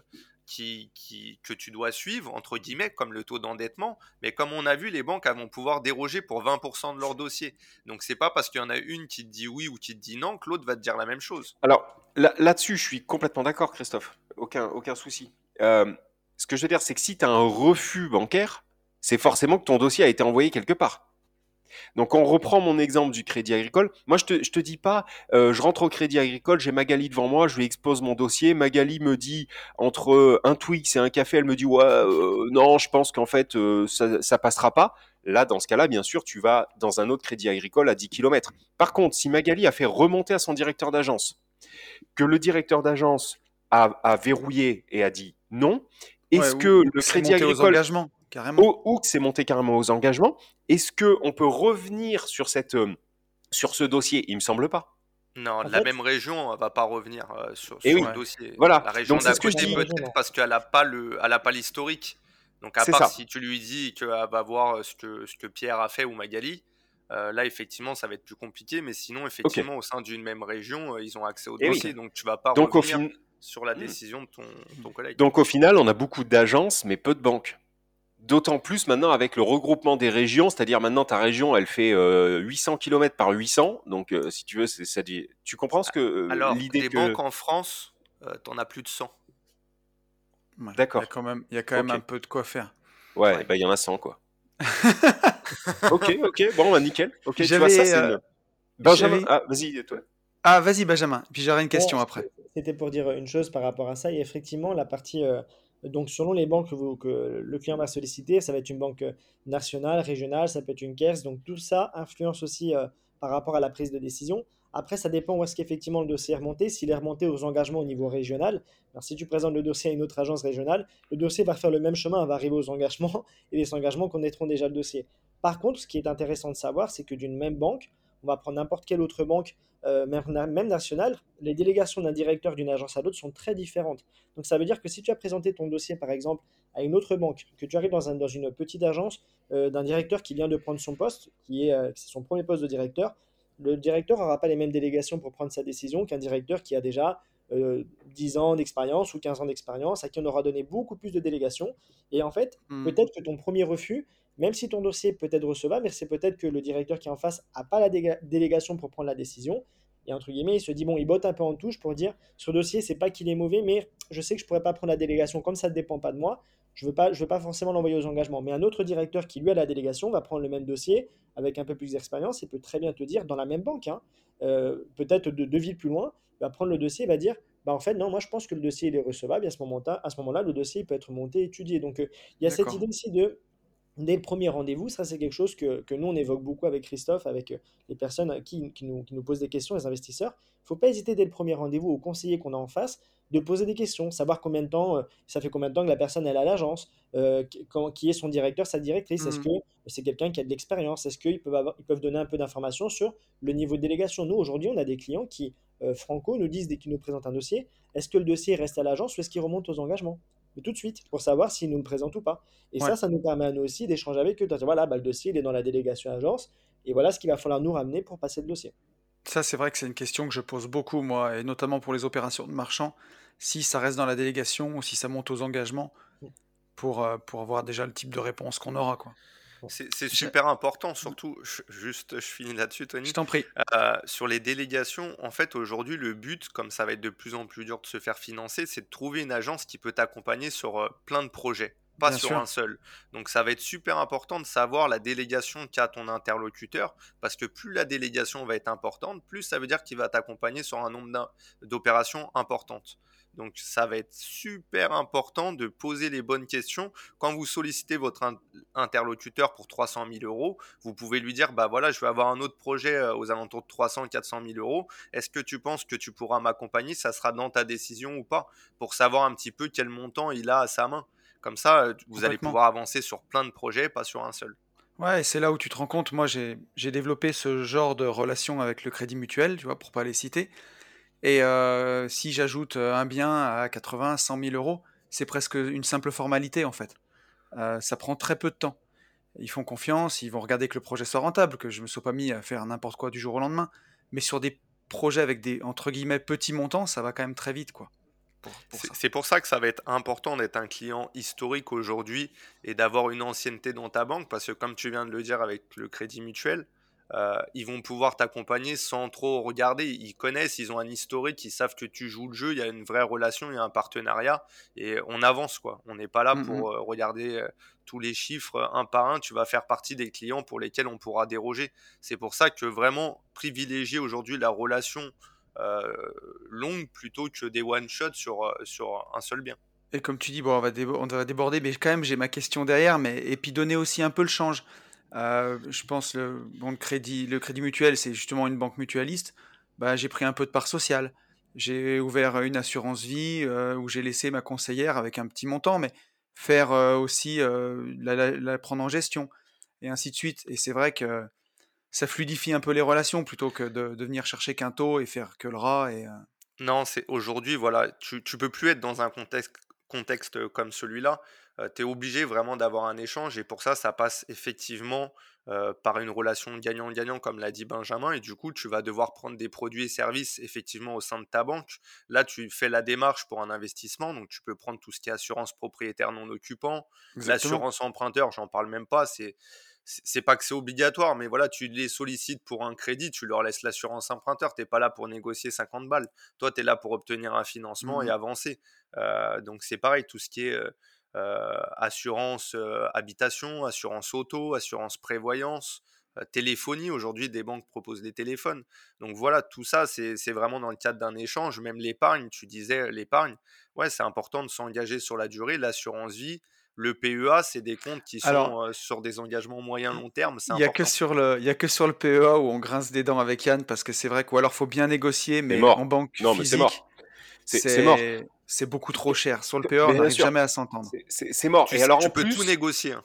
qui, que tu dois suivre, entre guillemets, comme le taux d'endettement. Mais comme on a vu, les banques vont pouvoir déroger pour 20% de leur dossier. Donc, c'est pas parce qu'il y en a une qui te dit oui ou qui te dit non que l'autre va te dire la même chose.
Alors, là- là-dessus, je suis complètement d'accord, Christophe. Aucun, aucun souci. Euh, ce que je veux dire, c'est que si tu as un refus bancaire, c'est forcément que ton dossier a été envoyé quelque part. Donc, on reprend mon exemple du crédit agricole. Moi, je te, je te dis pas, euh, je rentre au crédit agricole, j'ai Magali devant moi, je lui expose mon dossier. Magali me dit, entre un Twix et un café, elle me dit, ouais, euh, non, je pense qu'en fait, euh, ça, ça passera pas. Là, dans ce cas-là, bien sûr, tu vas dans un autre crédit agricole à 10 km. Par contre, si Magali a fait remonter à son directeur d'agence, que le directeur d'agence a, a verrouillé et a dit non, est-ce
Ouais,
que le crédit agricole
engagements, carrément.
ou, ou que c'est monté carrément aux engagements, est-ce que on peut revenir sur cette euh, sur ce dossier? Il me semble pas.
Non,
En
la
fait-
même région, va pas revenir euh, sur,
Eh
sur
oui.
le dossier.
Voilà.
La région
Donc, c'est
d'à
ce que je
côté,
dis.
peut-être parce qu'elle n'a pas le, elle a pas l'historique. Donc à part
ça.
si tu lui dis qu'elle va voir ce que ce que Pierre a fait ou Magali, euh, là effectivement ça va être plus compliqué. Mais sinon effectivement au sein d'une même région, euh, ils ont accès au
Eh oui.
dossier, donc tu vas pas
Donc au,
revenir
fin-
sur la
Hmm.
décision de ton, ton collègue.
donc au final, on a beaucoup d'agences, mais peu de banques. D'autant plus maintenant avec le regroupement des régions, c'est-à-dire maintenant ta région, elle fait euh, 800 km par 800. Donc euh, si tu veux, c'est ça dit- Tu comprends ce que euh,
Alors
l'idée
des
que
banques en France, euh, t'en as plus de 100.
Ouais,
D'accord.
Il y a quand même, a quand un peu de quoi faire.
Ouais,
Ouais.
bah il y en a 100 quoi. ok, ok, bon, bah nickel. Ok, tu
J'avais,
vois ça, c'est
euh,
une... Benjamin, ah, vas-y, toi?
Ah, vas-y, Benjamin. Puis j'aurai une question
Bon,
après.
C'était pour dire une chose par rapport à ça. Et effectivement, la partie, euh, donc selon les banques que, le client va solliciter, ça va être une banque euh, nationale, régionale, ça peut être une caisse. Donc tout ça influence aussi euh, par rapport à la prise de décision. Après, ça dépend où est-ce qu'effectivement le dossier est remonté. S'il est remonté aux engagements au niveau régional, si tu présentes le dossier à une autre agence régionale, le dossier va faire le même chemin, va arriver aux engagements et les engagements connaîtront déjà le dossier. Par contre, ce qui est intéressant de savoir, c'est que d'une même banque, on va prendre n'importe quelle autre banque, euh, même, nationale, les délégations d'un directeur d'une agence à l'autre sont très différentes. Donc ça veut dire que si tu as présenté ton dossier, par exemple, à une autre banque, que tu arrives dans, un- dans une petite agence euh, d'un directeur qui vient de prendre son poste, qui est, euh, c'est son premier poste de directeur, le directeur n'aura pas les mêmes délégations pour prendre sa décision qu'un directeur qui a déjà euh, 10 ans d'expérience ou 15 ans d'expérience, à qui on aura donné beaucoup plus de délégations. Et en fait,
Hmm.
peut-être que ton premier refus, même si ton dossier peut être recevable, mais c'est peut-être que le directeur qui est en face n'a pas la délégation pour prendre la décision. Et entre guillemets, il se dit, bon, il botte un peu en touche pour dire, ce dossier, c'est pas qu'il est mauvais, mais je sais que je pourrais pas prendre la délégation. Comme ça ne dépend pas de moi, je veux pas, je veux pas forcément l'envoyer aux engagements. Mais un autre directeur qui, lui, a la délégation, va prendre le même dossier avec un peu plus d'expérience et peut très bien te dire, dans la même banque, hein, euh, peut-être de deux villes plus loin, va prendre le dossier et va dire, bah en fait, non, moi je pense que le dossier il est recevable. Et à ce moment-là, moment-là le dossier il peut être monté, étudié. Donc, euh, il y a cette idée aussi de dès le premier rendez-vous, ça c'est quelque chose que, que nous on évoque beaucoup avec Christophe, avec euh, les personnes qui, qui nous, qui nous posent des questions, les investisseurs. Il ne faut pas hésiter dès le premier rendez-vous au conseiller qu'on a en face de poser des questions, savoir combien de temps, euh, ça fait combien de temps que la personne elle est à l'agence, euh, qui, est son directeur, sa directrice, est-ce
Mhm.
que c'est quelqu'un qui a de l'expérience, est-ce qu'ils peuvent, avoir- ils peuvent donner un peu d'informations sur le niveau de délégation? Nous aujourd'hui on a des clients qui, euh, franco, nous disent dès qu'ils nous présentent un dossier, est-ce que le dossier reste à l'agence ou est-ce qu'il remonte aux engagements? Mais tout de suite, pour savoir s'ils nous le présentent ou pas. Et
Ouais.
ça, ça nous permet à nous aussi d'échanger avec eux, de dire voilà, bah, le dossier, il est dans la délégation agence, et voilà ce qu'il va falloir nous ramener pour passer le dossier.
Ça, c'est vrai que c'est une question que je pose beaucoup, moi, et notamment pour les opérations de marchand, si ça reste dans la délégation ou si ça monte aux engagements, pour, euh, pour avoir déjà le type de réponse qu'on aura, quoi.
C'est super important, surtout, je- juste, je finis là-dessus, Tony.
Je t'en prie.
Euh, sur les délégations, en fait, aujourd'hui, le but, comme ça va être de plus en plus dur de se faire financer, c'est de trouver une agence qui peut t'accompagner sur euh, plein de projets, pas
Bien
sur
sûr.
un seul. Donc, ça va être super important de savoir la délégation qu'a ton interlocuteur, parce que plus la délégation va être importante, plus ça veut dire qu'il va t'accompagner sur un nombre d'opérations importantes. Donc, ça va être super important de poser les bonnes questions. Quand vous sollicitez votre in- interlocuteur pour 300 000 euros, vous pouvez lui dire, bah voilà, je vais avoir un autre projet euh, aux alentours de 300, 400 000 euros. Est-ce que tu penses que tu pourras m'accompagner? Ça sera dans ta décision ou pas? Pour savoir un petit peu quel montant il a à sa main. Comme ça, euh, vous allez pouvoir avancer sur plein de projets, pas sur un seul.
Ouais, et c'est là où tu te rends compte, moi j'ai j'ai développé ce genre de relation avec le Crédit Mutuel, tu vois, pour pas les citer. Et si j'ajoute un bien à 80, 100 000 euros, c'est presque une simple formalité en fait. ça prend très peu de temps. Ils font confiance, ils vont regarder que le projet soit rentable, que je ne me sois pas mis à faire n'importe quoi du jour au lendemain. Mais sur des projets avec des entre guillemets petits montants, ça va quand même très vite quoi.
C'est pour ça que ça va être important d'être un client historique aujourd'hui et d'avoir une ancienneté dans ta banque parce que comme tu viens de le dire avec le crédit mutuel, euh, ils vont pouvoir t'accompagner sans trop regarder. Ils connaissent, ils ont un historique, ils savent que tu joues le jeu, il y a une vraie relation, il y a un partenariat et on avance quoi. On n'est pas là mmh pour euh, regarder euh, tous les chiffres un par un. Tu vas faire partie des clients pour lesquels on pourra déroger. C'est pour ça que vraiment privilégier aujourd'hui la relation longue plutôt que des one shots sur, sur un seul bien.
Et comme tu dis, bon, on va, on va déborder, mais quand même, j'ai ma question derrière. Mais... Et puis donner aussi un peu le change. Euh, je pense le bon, le crédit, le crédit mutuel, c'est justement une banque mutualiste. Bah, j'ai pris un peu de part sociale. J'ai ouvert une assurance vie euh, où j'ai laissé ma conseillère avec un petit montant, mais faire euh, aussi la, prendre en gestion et ainsi de suite. Et c'est vrai que ça fluidifie un peu les relations plutôt que de, venir chercher qu'un taux et faire que le rat.
Non, c'est aujourd'hui, voilà, tu, tu peux plus être dans un contexte, contexte comme celui-là tu es obligé vraiment d'avoir un échange et pour ça, ça passe effectivement par une relation gagnant-gagnant, comme l'a dit Benjamin, et du coup, tu vas devoir prendre des produits et services effectivement au sein de ta banque. Là, tu fais la démarche pour un investissement, donc tu peux prendre tout ce qui est assurance propriétaire non occupant, l'assurance emprunteur, j'en parle même pas, c'est c'est pas que c'est obligatoire, mais voilà, tu les sollicites pour un crédit, tu leur laisses l'assurance emprunteur, tu n'es pas là pour négocier 50 balles. Toi, tu es là pour obtenir un financement et mmh avancer. donc c'est pareil, tout ce qui est euh, assurance euh, habitation, assurance auto, assurance prévoyance, euh, téléphonie. Aujourd'hui, des banques proposent des téléphones. Donc voilà, tout ça, c'est vraiment dans le cadre d'un échange. Même l'épargne, tu disais l'épargne, ouais, c'est important de s'engager sur la durée. L'assurance vie, le PEA, c'est des comptes qui sont sur des engagements moyen long terme.
Il n'y a que sur le, il y a que sur le PEA où on grince des dents avec Yann parce que c'est vrai qu'alors alors faut bien négocier, mais en banque non, physique, c'est mort c'est beaucoup trop cher. Sur le PE, on n'arrive jamais à s'entendre.
C'est mort.
et alors, tu peux tout négocier. Hein.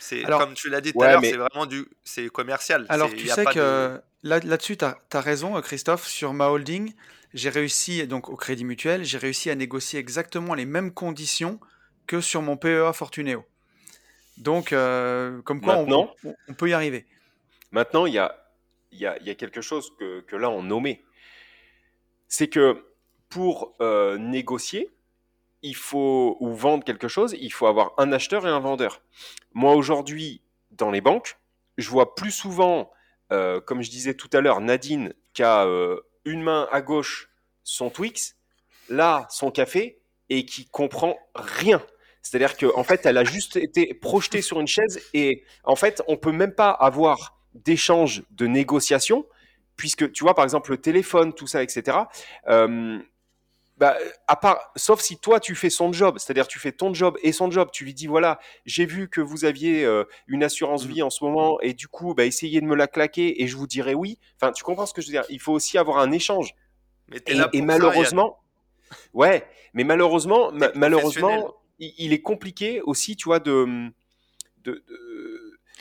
C'est comme tu l'as dit tout à l'heure, c'est vraiment du, c'est commercial.
Alors tu sais que là, là-dessus, tu as, raison, Christophe. Sur ma holding, j'ai réussi donc au Crédit Mutuel, j'ai réussi à négocier exactement les mêmes conditions que sur mon PEA Fortuneo. Donc, euh, comme quoi, on, on, peut y arriver.
Maintenant, il y a, y, a, y a quelque chose que, que là on nommait. C'est que pour euh, négocier, il faut ou vendre quelque chose, il faut avoir un acheteur et un vendeur. Moi aujourd'hui, dans les banques, je vois plus souvent, euh, comme je disais tout à l'heure, Nadine qui a une main à gauche son Twix, là son café et qui comprend rien. C'est-à-dire qu'en en fait, elle a juste été projetée sur une chaise et en fait, on peut même pas avoir d'échange de négociation puisque tu vois par exemple le téléphone, tout ça, etc bah, à part, sauf si toi tu fais son job, c'est-à-dire tu fais ton job et son job, tu lui dis voilà, j'ai vu que vous aviez euh, une assurance vie en ce moment et du coup, bah, essayez de me la claquer et je vous dirai oui. Enfin, tu comprends ce que je veux dire? Il faut aussi avoir un échange. Mais et, là et malheureusement, ouais, mais malheureusement, malheureusement, il, est compliqué aussi, tu vois, de, de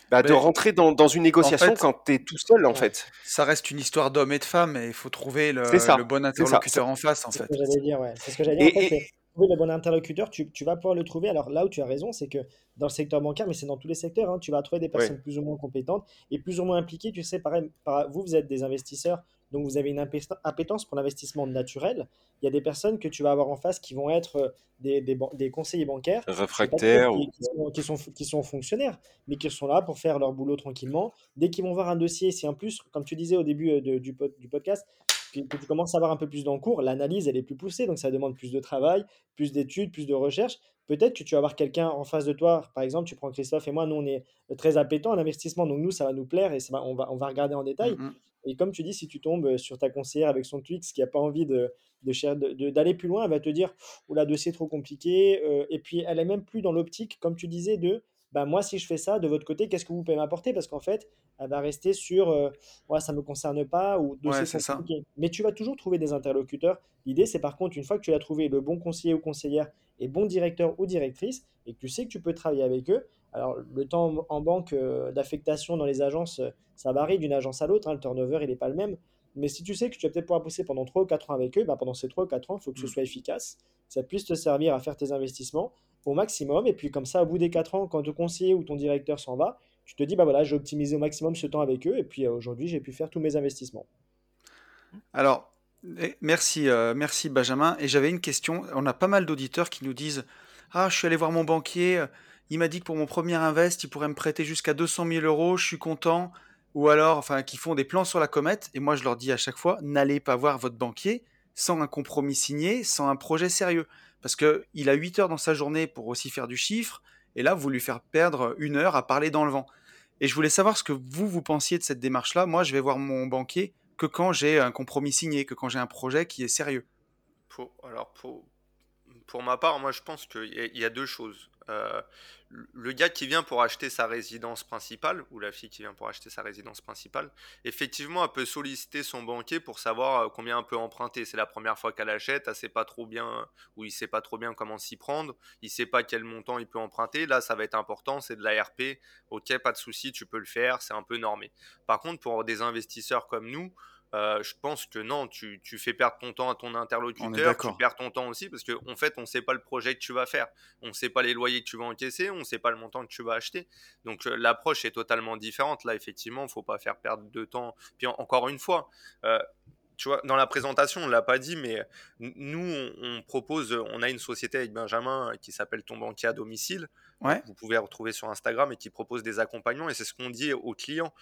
bah, de rentrer dans, dans une négociation quand tu es tout seul, en fait.
Ça reste une histoire d'homme et de femme et il faut trouver le, le bon interlocuteur en face, en fait.
C'est ce que j'allais dire, ouais. C'est ce que j'allais dire. En fait, trouver le bon interlocuteur, tu, tu, vas pouvoir le trouver. Alors là où tu as raison, c'est que dans le secteur bancaire, mais c'est dans tous les secteurs, hein, tu vas trouver des personnes plus ou moins compétentes et plus ou moins impliquées. Tu sais, pareil, vous, vous êtes des investisseurs donc vous avez une appétence pour l'investissement naturel. Il y a des personnes que tu vas avoir en face qui vont être euh, des, des, conseillers bancaires.
Réfractaires.
Qui, sont, qui, sont, fonctionnaires, mais qui sont là pour faire leur boulot tranquillement. Dès qu'ils vont voir un dossier, si en plus, comme tu disais au début euh, du, du podcast, que, tu commences à avoir un peu plus d'encours, l'analyse, elle est plus poussée, donc ça demande plus de travail, plus d'études, plus de recherche. Peut-être que tu vas avoir quelqu'un en face de toi, par exemple, tu prends Christophe et moi, nous, on est très appétants à l'investissement, donc nous, ça va nous plaire et ça on, va, on va regarder en détail. Mmh et comme tu dis, si tu tombes sur ta conseillère avec son Twix qui n'a pas envie de, d'aller plus loin, elle va te dire Oula, dossier trop compliqué. Euh, et puis, elle est même plus dans l'optique, comme tu disais, de bah, moi, si je fais ça, de votre côté, qu'est-ce que vous pouvez m'apporter? Parce qu'en fait, elle va rester sur euh, ouais, ça ne me concerne pas ou dossier ouais, compliqué. Mais tu vas toujours trouver des interlocuteurs. L'idée, c'est par contre, une fois que tu as trouvé le bon conseiller ou conseillère et bon directeur ou directrice, et que tu sais que tu peux travailler avec eux, alors, le temps en banque euh, d'affectation dans les agences, ça varie d'une agence à l'autre. Hein, le turnover, il n'est pas le même. Mais si tu sais que tu vas peut-être pouvoir bosser pendant 3 ou 4 ans avec eux, bah, pendant ces 3 ou 4 ans, il faut que ce
Mm.
soit efficace, ça puisse te servir à faire tes investissements au maximum. Et puis comme ça, au bout des 4 ans, quand ton conseiller ou ton directeur s'en va, tu te dis, bah voilà, j'ai optimisé au maximum ce temps avec eux. Et puis euh, aujourd'hui, j'ai pu faire tous mes investissements.
Alors, eh, merci, euh, merci Benjamin. Et j'avais une question. On a pas mal d'auditeurs qui nous disent, Ah, je suis allé voir mon banquier, euh, il m'a dit que pour mon premier invest, il pourrait me prêter jusqu'à 200 000 euros, je suis content. Ou alors, enfin, qui font des plans sur la comète. Et moi, je leur dis à chaque fois, n'allez pas voir votre banquier sans un compromis signé, sans un projet sérieux. Parce que il a 8 heures dans sa journée pour aussi faire du chiffre. Et là, vous lui faire perdre une heure à parler dans le vent. Et je voulais savoir ce que vous, vous pensiez de cette démarche-là. Moi, je vais voir mon banquier que quand j'ai un compromis signé, que quand j'ai un projet qui est sérieux.
Pour, alors, pour, pour ma part, moi, je pense qu'il y a deux choses. Euh, le gars qui vient pour acheter sa résidence principale, ou la fille qui vient pour acheter sa résidence principale, effectivement, elle peut solliciter son banquier pour savoir euh, combien elle peut emprunter. C'est la première fois qu'elle achète, elle sait pas trop bien, ou il sait pas trop bien comment s'y prendre, il sait pas quel montant il peut emprunter. Là, ça va être important, c'est de l'ARP. Ok, pas de souci, tu peux le faire, c'est un peu normé. Par contre, pour des investisseurs comme nous, euh, je pense que non, tu, tu fais perdre ton temps à ton interlocuteur, tu perds ton temps aussi parce qu'en en fait, on ne sait pas le projet que tu vas faire, on ne sait pas les loyers que tu vas encaisser, on ne sait pas le montant que tu vas acheter. Donc euh, l'approche est totalement différente. Là, effectivement, il ne faut pas faire perdre de temps. Puis en- encore une fois, euh, tu vois, dans la présentation, on l'a pas dit, mais nous, on, on propose, on a une société avec Benjamin qui s'appelle Ton banquier à domicile.
Ouais.
Vous pouvez retrouver sur Instagram et qui propose des accompagnements. Et c'est ce qu'on dit aux clients.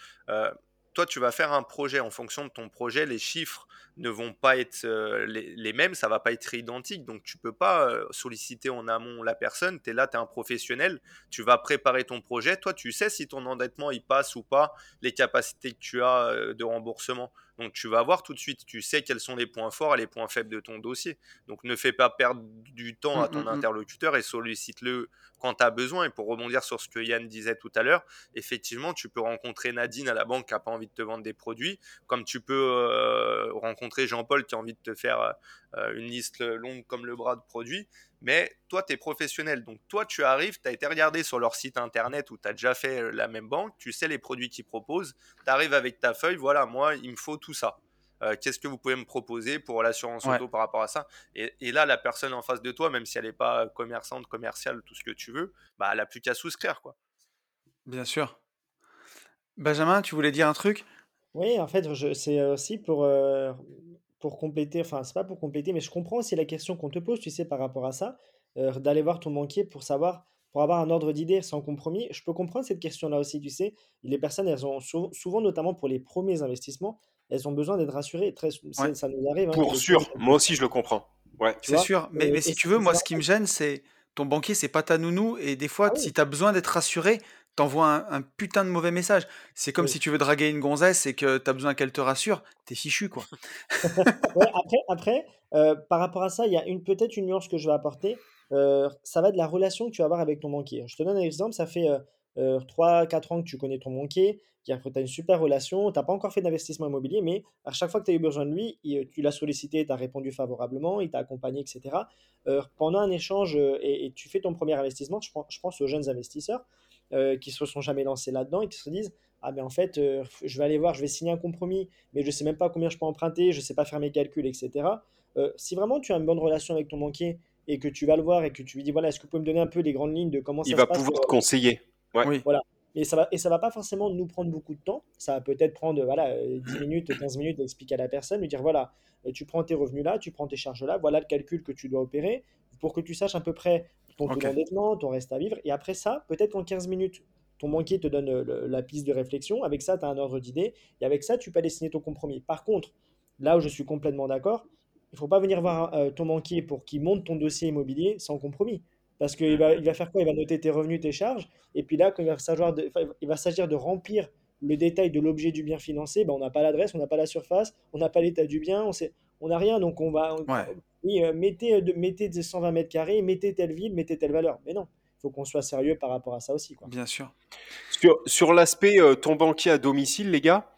Toi, tu vas faire un projet en fonction de ton projet, les chiffres ne vont pas être euh, les, les mêmes, ça va pas être identique. Donc, tu peux pas euh, solliciter en amont la personne. Tu es là, tu es un professionnel, tu vas préparer ton projet. Toi, tu sais si ton endettement il passe ou pas, les capacités que tu as euh, de remboursement. Donc, tu vas voir tout de suite, tu sais quels sont les points forts et les points faibles de ton dossier. Donc, ne fais pas perdre du temps à
Mm,
ton
mm, mm.
interlocuteur et sollicite-le quand tu as besoin. Et pour rebondir sur ce que Yann disait tout à l'heure, effectivement, tu peux rencontrer Nadine à la banque qui n'a pas envie de te vendre des produits, comme tu peux euh, rencontrer Jean-Paul qui a envie de te faire euh, une liste longue comme le bras de produits. Mais toi, tu es professionnel. Donc, toi, tu arrives, tu as été regardé sur leur site internet où tu as déjà fait euh, la même banque, tu sais les produits qu'ils proposent, tu arrives avec ta feuille, voilà, moi, il me faut tout ça. Euh, Qu'est-ce que vous pouvez me proposer pour l'assurance
Ouais.
auto par rapport à ça? Et, et là, la personne en face de toi, même si elle n'est pas commerçante, commerciale, tout ce que tu veux, bah, elle n'a plus qu'à souscrire. quoi.
Bien sûr. Benjamin, tu voulais dire un truc?
Oui, en fait, je, c'est aussi pour, euh, pour compléter, enfin, c'est pas pour compléter, mais je comprends aussi la question qu'on te pose, tu sais, par rapport à ça, euh, d'aller voir ton banquier pour savoir, pour avoir un ordre d'idée sans compromis. Je peux comprendre cette question-là aussi, tu sais. Les personnes, elles ont sou- souvent, notamment pour les premiers investissements, elles ont besoin d'être rassurées. Très,
Ouais.
ça nous arrive, hein,
Pour sûr, moi aussi je le comprends. Ouais.
C'est
vois?
sûr. Mais,
Euh,
si tu veux, moi, ce qui me gêne, c'est ton banquier, c'est pas ta nounou. Et des fois,
Ah oui.
si tu as besoin d'être rassuré, t'envoies un, un putain de mauvais message. C'est comme
Oui.
si tu veux draguer une gonzesse et que tu as besoin qu'elle te rassure. T'es fichu, quoi.
Ouais, après, après euh, par rapport à ça, il y a une, peut-être une nuance que je vais apporter. Euh, ça va de la relation que tu vas avoir avec ton banquier. Je te donne un exemple, ça fait euh, 3-4 ans que tu connais ton banquier, tu as une super relation, tu n'as pas encore fait d'investissement immobilier, mais à chaque fois que tu as eu besoin de lui, il- tu l'as sollicité, tu as répondu favorablement, il t'a accompagné, etc. Euh, pendant un échange euh, et, et tu fais ton premier investissement, je je pense aux jeunes investisseurs euh, qui se sont jamais lancés là-dedans et qui se disent ah ben en fait euh, je vais aller voir, je vais signer un compromis, mais je sais même pas combien je peux emprunter, je sais pas faire mes calculs, etc. Euh, si vraiment tu as une bonne relation avec ton banquier et que tu vas le voir et que tu lui dis voilà est-ce que vous pouvez me donner un peu les grandes lignes de comment
Il
ça
va
se passe
pouvoir
pour-
te conseiller. Ouais.
Oui.
voilà. Et ça va, et ça va pas forcément nous prendre beaucoup de temps. Ça va peut-être prendre voilà, euh, 10 minutes, 15 minutes d'expliquer à la personne, lui dire voilà, tu prends tes revenus là, tu prends tes charges là, voilà le calcul que tu dois opérer pour que tu saches à peu près ton taux
Ok.
d'endettement, ton reste à vivre. Et après ça, peut-être en 15 minutes, ton banquier te donne euh, le- la piste de réflexion. Avec ça, tu as un ordre d'idée. Et avec ça, tu peux aller signer ton compromis. Par contre, là où je suis complètement d'accord, il faut pas venir voir euh, ton banquier pour qu'il monte ton dossier immobilier sans compromis. Parce qu'il va, il va faire quoi? Il va noter tes revenus, tes charges. Et puis là, quand il va s'agir de, enfin, il va s'agir de remplir le détail de l'objet du bien financé, ben, on n'a pas l'adresse, on n'a pas la surface, on n'a pas l'état du bien, on sait, on n'a rien. Donc on va,
Ouais.
oui, euh, mettez, euh, de, mettez des 120 mètres carrés, mettez telle ville, mettez telle valeur. Mais non, il faut qu'on soit sérieux par rapport à ça aussi, quoi.
Bien sûr.
Sur, sur l'aspect euh, ton banquier à domicile, les gars,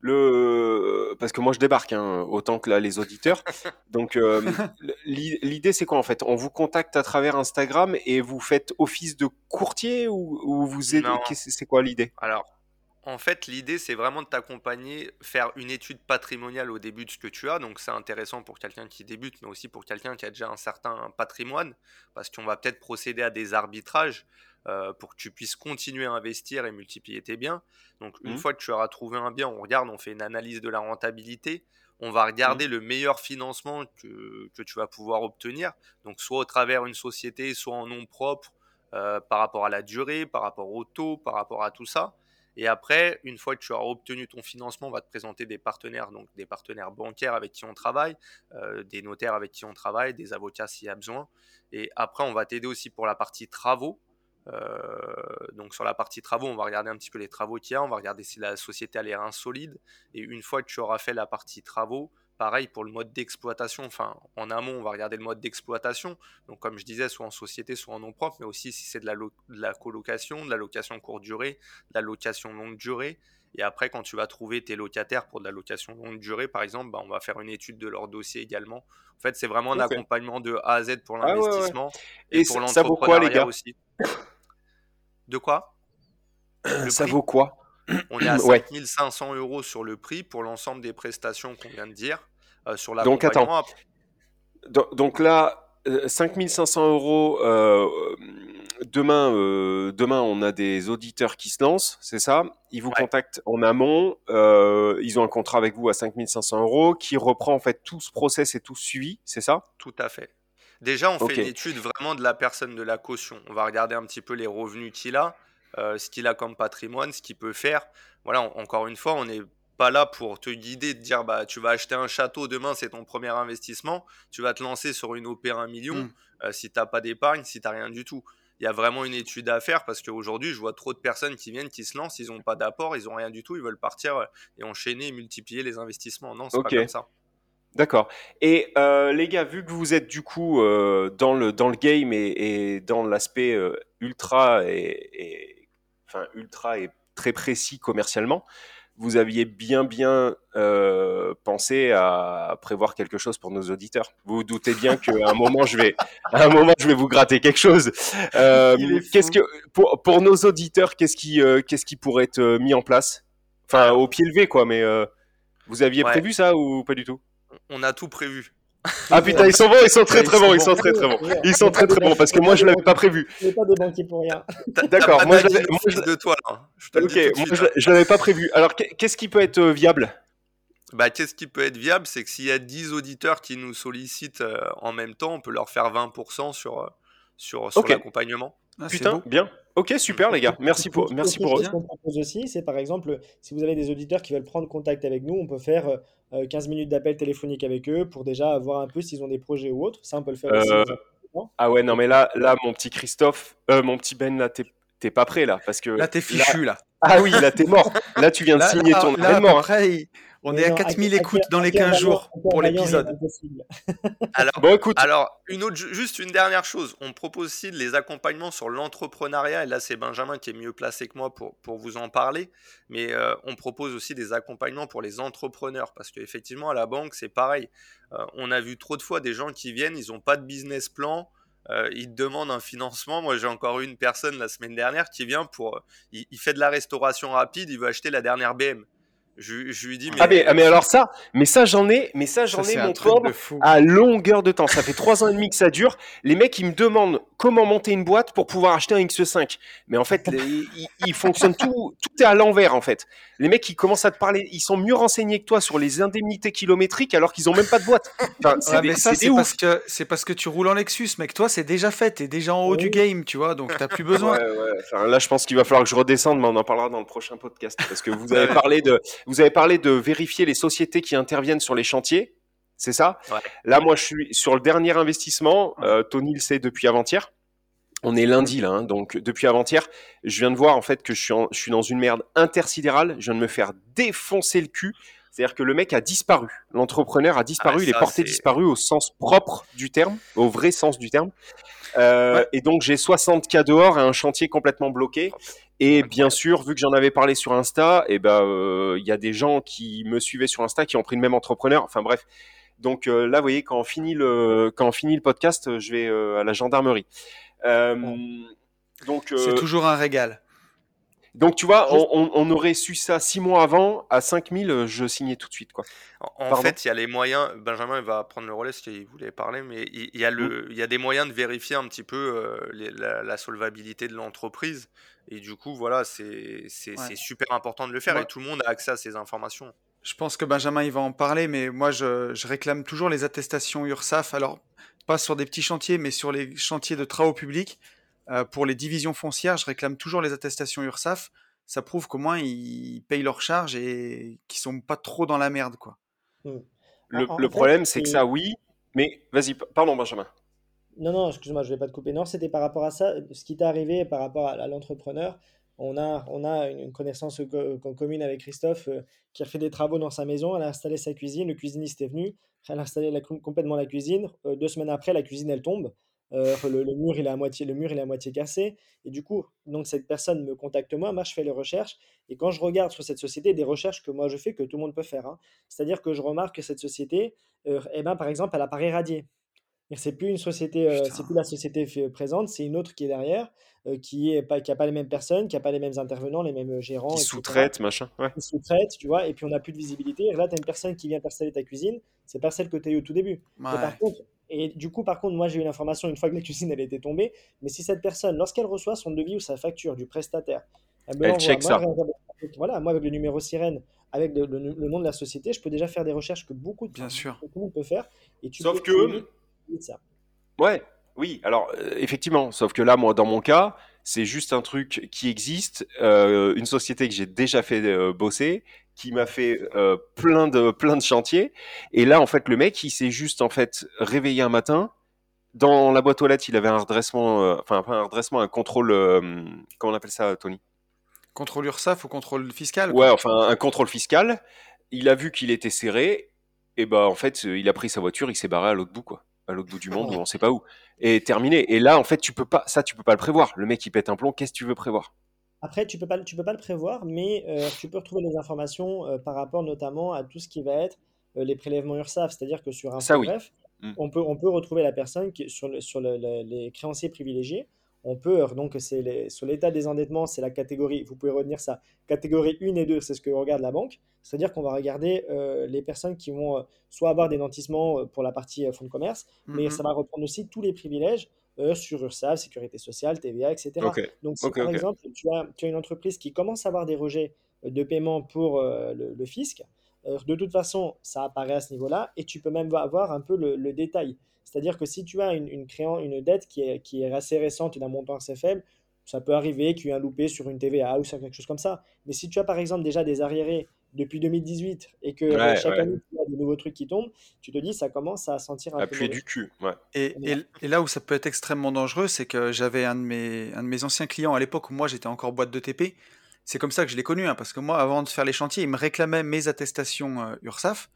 le... parce que moi je débarque, hein, autant que là les auditeurs. Donc euh, l'i- l'idée c'est quoi en fait? On vous contacte à travers Instagram et vous faites office de courtier ou, ou vous aidez? C'est quoi l'idée?
Alors, en fait, l'idée, c'est vraiment de t'accompagner, faire une étude patrimoniale au début de ce que tu as. Donc, c'est intéressant pour quelqu'un qui débute, mais aussi pour quelqu'un qui a déjà un certain patrimoine, parce qu'on va peut-être procéder à des arbitrages euh, pour que tu puisses continuer à investir et multiplier tes biens. Donc, une
Mmh.
fois que tu auras trouvé un bien, on regarde, on fait une analyse de la rentabilité. On va regarder le meilleur financement que, que tu vas pouvoir obtenir. Donc, soit au travers d'une société, soit en nom propre, euh, par rapport à la durée, par rapport au taux, par rapport à tout ça. Et après, une fois que tu auras obtenu ton financement, on va te présenter des partenaires, donc des partenaires bancaires avec qui on travaille, euh, des notaires avec qui on travaille, des avocats s'il y a besoin. Et après, on va t'aider aussi pour la partie travaux. Euh, donc sur la partie travaux, on va regarder un petit peu les travaux qu'il y a, on va regarder si la société a l'air insolide. Et une fois que tu auras fait la partie travaux, pareil pour le mode d'exploitation. Enfin, en amont, on va regarder le mode d'exploitation. Donc, comme je disais, soit en société, soit en nom propre, mais aussi si c'est de la, de la colocation, de la location courte durée, de la location longue durée. Et après, quand tu vas trouver tes locataires pour de la location longue durée, par exemple, bah, on va faire une étude de leur dossier également. En fait, c'est vraiment un accompagnement de A à Z pour
Ah ouais, ouais.
l'investissement
Et
et, pour
ça- ça vaut quoi, les
l'entrepreneuriat
gars
aussi. De quoi? Le
Ça vaut quoi?
On est à
Ouais.
5500 euros sur le prix pour l'ensemble des prestations qu'on vient de dire. Euh, sur
Donc, attends. Donc, donc là, euh, 5500 euros. euh, demain, euh, demain, on a des auditeurs qui se lancent, c'est ça? Ils vous
Ouais.
contactent en amont. euh, ils ont un contrat avec vous à 5500 euros qui reprend en fait tout ce process et tout ce suivi, c'est ça?
Tout à fait. Déjà, on fait une étude vraiment de la personne de la caution. On va regarder un petit peu les revenus qu'il a, euh, ce qu'il a comme patrimoine, ce qu'il peut faire. Voilà, en- encore une fois, on n'est pas là pour te guider, te dire bah tu vas acheter un château demain, c'est ton premier investissement. Tu vas te lancer sur une OP 1 million
Mm.
euh, si t'as pas d'épargne, si t'as rien du tout. Il y a vraiment une étude à faire parce qu'aujourd'hui, je vois trop de personnes qui viennent, qui se lancent, ils n'ont pas d'apport, ils n'ont rien du tout, ils veulent partir euh, et enchaîner et multiplier les investissements. Non, c'est pas comme ça.
D'accord. Et euh, les gars, vu que vous êtes du coup euh, dans le dans le game et, et dans l'aspect ultra et, et- enfin ultra et très précis commercialement, vous aviez bien bien euh, pensé à prévoir quelque chose pour nos auditeurs. Vous vous doutez bien qu'à un moment je vais à un moment je vais vous gratter quelque chose. Euh, qu'est-ce que pour pour nos auditeurs, qu'est-ce qui euh, qu'est-ce qui pourrait être euh, mis en place? Enfin au pied levé quoi, mais euh, vous aviez
Ouais.
prévu ça ou pas du tout?
On a tout prévu.
Ah putain, ils sont bons, ils sont très très bons, ils sont très très bons. Ils sont très très bons parce que moi je l'avais pas prévu.
N'est pas des banquiers pour rien.
D'accord, moi, je l'avais-
de toi là.
Ok, je l'a- je l'avais pas prévu. Alors qu'est- qu'est-ce qui peut être euh, viable?
Bah, qu'est-ce qui peut être viable C'est que s'il y a 10 auditeurs qui nous sollicitent euh, en même temps, on peut leur faire 20% sur, euh, sur, sur l'accompagnement.
Ah,
Putain,
beau.
bien. Ok, super les gars. Merci pour merci pour eux.
chose qu'on propose aussi, c'est par exemple, si vous avez des auditeurs qui veulent prendre contact avec nous, on peut faire euh, 15 minutes d'appel téléphonique avec eux pour déjà voir un peu s'ils ont des projets ou autres. Ça, on peut le faire aussi.
Euh. Ah ouais, non mais là là mon petit Christophe, euh, mon petit Ben là t'es t'es pas prêt là parce que
Là, t'es fichu, là.
Ah oui, là t'es mort. Là tu viens de
Là,
signer
là,
ton hein.
Il- on
Mais
est à
non,
4000
à- à-
écoutes dans les
à-
15
à-
jours pour l'épisode.
Alors,
Bon écoute,
alors une autre, ju- juste une dernière chose. On propose aussi les accompagnements sur l'entrepreneuriat. Et là, c'est Benjamin qui est mieux placé que moi pour, pour vous en parler. Mais euh, on propose aussi des accompagnements pour les entrepreneurs. Parce qu'effectivement, à la banque, c'est pareil. Euh, on a vu trop de fois des gens qui viennent, ils n'ont pas de business plan. euh, ils te demandent un financement. Moi, j'ai encore eu une personne la semaine dernière qui vient pour. euh, il, il fait de la restauration rapide, il veut acheter la dernière BM. Je, je lui dis, mais.
ah mais, ah, mais alors ça, mais ça j'en ai, mais ça j'en ai mon
fou.
à longueur de temps. Ça fait trois ans et demi que ça dure. Les mecs, ils me demandent comment monter une boîte pour pouvoir acheter un X5. Mais en fait, ils, ils fonctionnent tout, tout est à l'envers en fait. Les mecs, ils commencent à te parler, ils sont mieux renseignés que toi sur les indemnités kilométriques alors qu'ils ont même pas de boîte. Enfin, c'est
Ouais, ça,
c'est
parce que c'est parce que tu roules en Lexus, mec. Toi, c'est déjà fait. T'es déjà en haut du
Oui.
game, tu vois. Donc, t'as plus besoin.
Ouais, ouais. Enfin, là, je pense qu'il va falloir que je redescende, mais on en parlera dans le prochain podcast parce que vous avez parlé de, vous avez parlé de vérifier les sociétés qui interviennent sur les chantiers. C'est ça?
Ouais.
Là, moi, je suis sur le dernier investissement. Euh, Tony le sait depuis avant-hier. On est lundi là, hein, donc depuis avant-hier, je viens de voir en fait que je suis, en- je suis dans une merde intersidérale. Je viens de me faire défoncer le cul. C'est-à-dire que le mec a disparu. L'entrepreneur a disparu.
Ah,
il est porté disparu au sens propre du terme, au vrai sens du terme. Euh,
Ouais.
Et donc j'ai 60 cas dehors et un chantier complètement bloqué. Et bien sûr, vu que j'en avais parlé sur Insta, et ben euh, il y a des gens qui me suivaient sur Insta qui ont pris le même entrepreneur. Enfin bref. Donc euh, là, vous voyez, quand on finit le quand on finit le podcast, je vais euh, à la gendarmerie. Euh, donc
C'est toujours un régal.
Donc, tu vois, on, aurait su ça six mois avant, à 5000, je signais tout de suite. Quoi.
En, fait, il y a les moyens, Benjamin il va prendre le relais ce qu'il voulait parler, mais il y, a le, il y a des moyens de vérifier un petit peu la, solvabilité de l'entreprise. Et du coup, voilà, c'est super important de le faire et tout le monde a accès à ces informations.
Je pense que Benjamin, il va en parler, mais moi, je, je réclame toujours les attestations URSAF. Alors, pas sur des petits chantiers, mais sur les chantiers de travaux publics. Euh, pour les divisions foncières, je réclame toujours les attestations URSAF. Ça prouve qu'au moins ils payent leurs charges et qu'ils sont pas trop dans la merde, quoi.
Hmm. Le, problème, c'est que ça, oui, mais vas-y, pardon, Benjamin.
Non, non, excuse-moi, je vais pas te couper. Non, c'était par rapport à ça, ce qui t'est arrivé par rapport à, l'entrepreneur. On a, on a une connaissance commune avec Christophe euh, qui a fait des travaux dans sa maison. Elle a installé sa cuisine. Le cuisiniste est venu. Elle a installé complètement la cuisine. Euh, deux semaines après, la cuisine, elle tombe. Euh, le, mur il est à moitié le mur il est à moitié cassé et du coup donc cette personne me contacte moi moi je fais les recherches et quand je regarde sur cette société des recherches que moi je fais que tout le monde peut faire hein, c'est à dire que je remarque que cette société euh, eh ben par exemple elle apparaît radiée c'est plus une société euh, c'est plus la société présente c'est une autre qui est derrière qui est pas qui a pas les mêmes personnes qui a pas les mêmes intervenants les mêmes gérants
qui sous-traite machin ouais.
qui sous-traite tu vois et puis on n'a plus de visibilité et là tu as une personne qui vient t'installer ta cuisine c'est pas celle que tu as eu au tout début par contre et du coup, par contre, moi, j'ai eu l'information une fois que la cuisine, elle était tombée. Mais si cette personne, lorsqu'elle reçoit son devis ou sa facture du prestataire,
elle, me check ça.
voilà, moi, avec le numéro sirène, avec le, nom de la société, je peux déjà faire des recherches que beaucoup de
Bien sûr.
tout le monde peut faire.
Et tu Sauf que. Ça. Ouais, oui, alors euh, effectivement, sauf que là, moi, dans mon cas, c'est juste un truc qui existe, euh, une société que j'ai déjà fait euh, bosser, qui m'a fait euh, plein de plein de chantiers. Et là, en fait, le mec, il s'est juste en fait réveillé un matin. Dans la boîte aux lettres, il avait un redressement, euh, enfin pas un redressement, un contrôle, euh, comment on appelle ça, Tony?
Contrôle URSAF ou contrôle fiscal
Ouais, enfin un contrôle fiscal. Il a vu qu'il était serré, et bah en fait, il a pris sa voiture, il s'est barré à l'autre bout, quoi, à l'autre bout du monde, où on sait pas où, et terminé. Et là, en fait, tu peux pas, ça, tu peux pas le prévoir. Le mec, il pète un plomb. Qu'est-ce que tu veux prévoir?
Après, tu peux pas, tu peux pas le prévoir, mais euh, tu peux retrouver des informations euh, par rapport notamment à tout ce qui va être euh, les prélèvements URSAF. C'est-à-dire que sur un bref, mmh. on, peut, on peut retrouver la personne qui, sur, sur les créanciers privilégiés. On peut, donc, c'est sur l'état des endettements, c'est la catégorie, vous pouvez retenir ça, catégorie 1 et 2, c'est ce que regarde la banque. C'est-à-dire qu'on va regarder les personnes qui vont soit avoir des nantissements pour la partie fonds de commerce, mais mmh ça va reprendre aussi tous les privilèges euh, sur URSAF, Sécurité sociale, TVA, etc. Donc, si par exemple, tu as, tu as, une entreprise qui commence à avoir des rejets euh, de paiement pour euh, le, fisc, de toute façon, ça apparaît à ce niveau-là et tu peux même avoir un peu le, détail. C'est-à-dire que si tu as une, une, créant, une dette qui est, qui est assez récente et d'un montant assez faible, ça peut arriver qu'il y ait un loupé sur une TVA ou sur quelque chose comme ça. Mais si tu as par exemple déjà des arriérés depuis 2018 et que chaque année tu as des nouveaux trucs qui tombent, tu te dis ça commence à sentir un
à peu du cul. Ouais.
Et, et, là où ça peut être extrêmement dangereux, c'est que j'avais un, de mes, un de mes anciens clients à l'époque où moi j'étais encore boîte de TP. C'est comme ça que je l'ai connu, hein, parce que moi, avant de faire les chantiers, il me réclamait mes attestations euh, URSAF.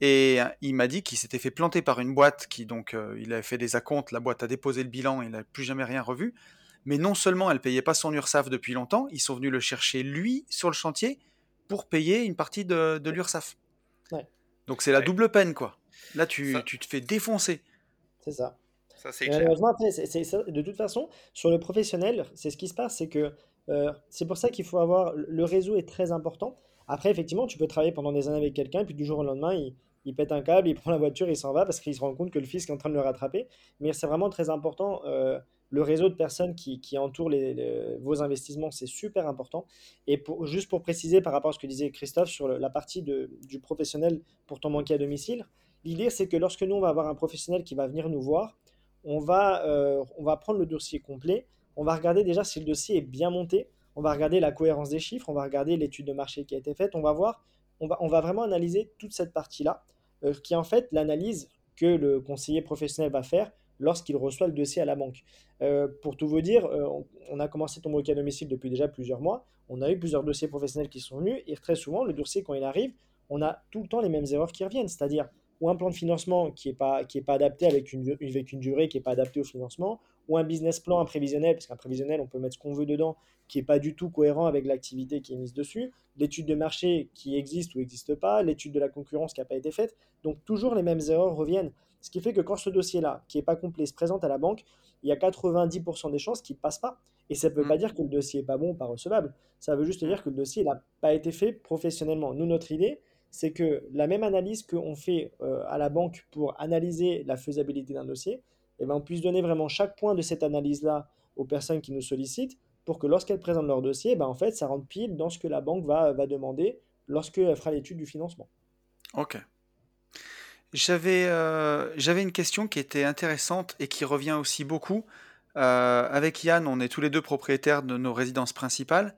Et euh, il m'a dit qu'il s'était fait planter par une boîte qui, donc, euh, il avait fait des acomptes, la boîte a déposé le bilan, il n'a plus jamais rien revu. Mais non seulement elle payait pas son URSAF depuis longtemps, ils sont venus le chercher lui sur le chantier, pour payer une partie de, de l'URSSAF. Donc c'est la double peine, quoi. Là, tu, tu te fais défoncer.
C'est ça. Ça, c'est de toute façon, sur le professionnel, c'est ce qui se passe, c'est que euh, c'est pour ça qu'il faut avoir. Le réseau est très important. Après, effectivement, tu peux travailler pendant des années avec quelqu'un, puis du jour au lendemain, il, pète un câble, il prend la voiture, il s'en va parce qu'il se rend compte que le fisc est en train de le rattraper. Mais c'est vraiment très important. Euh, le réseau de personnes qui, qui entourent vos investissements, c'est super important. Et juste pour préciser par rapport à ce que disait Christophe sur la partie du professionnel pour ton banquier à domicile, l'idée c'est que lorsque nous on va avoir un professionnel qui va venir nous voir, on va, euh, on va prendre le dossier complet, on va regarder déjà si le dossier est bien monté, on va regarder la cohérence des chiffres, on va regarder l'étude de marché qui a été faite, on va voir, on va, vraiment analyser toute cette partie-là, euh, qui est en fait l'analyse que le conseiller professionnel va faire lorsqu'il reçoit le dossier à la banque. Euh, pour tout vous dire, euh, on a commencé ton à domicile depuis déjà plusieurs mois. On a eu plusieurs dossiers professionnels qui sont venus et très souvent, le dossier, quand il arrive, on a tout le temps les mêmes erreurs qui reviennent. C'est-à-dire, ou un plan de financement qui n'est pas adapté avec une, avec une durée qui n'est pas adaptée au financement, ou un business plan imprévisionnel, parce qu'un prévisionnel, on peut mettre ce qu'on veut dedans, qui n'est pas du tout cohérent avec l'activité qui est mise dessus, l'étude de marché qui existe ou n'existe pas, l'étude de la concurrence qui n'a pas été faite. Donc toujours les mêmes erreurs reviennent. Ce qui fait que quand ce dossier-là, qui n'est pas complet, se présente à la banque, il y a 90% des chances qu'il ne passe pas. Et ça ne veut
Mm.
pas dire que le dossier est pas bon, pas recevable. Ça veut juste
Mm.
dire que le dossier n'a pas été fait professionnellement. Nous, notre idée, c'est que la même analyse qu'on fait euh, à la banque pour analyser la faisabilité d'un dossier, eh ben, on puisse donner vraiment chaque point de cette analyse-là aux personnes qui nous sollicitent pour que lorsqu'elles présentent leur dossier, ben, en fait, ça rentre pile dans ce que la banque va, va demander lorsqu'elle fera l'étude du financement.
Ok. J'avais euh, une question qui était intéressante et qui revient aussi beaucoup. Euh, avec Yann, on est tous les deux propriétaires de nos résidences principales.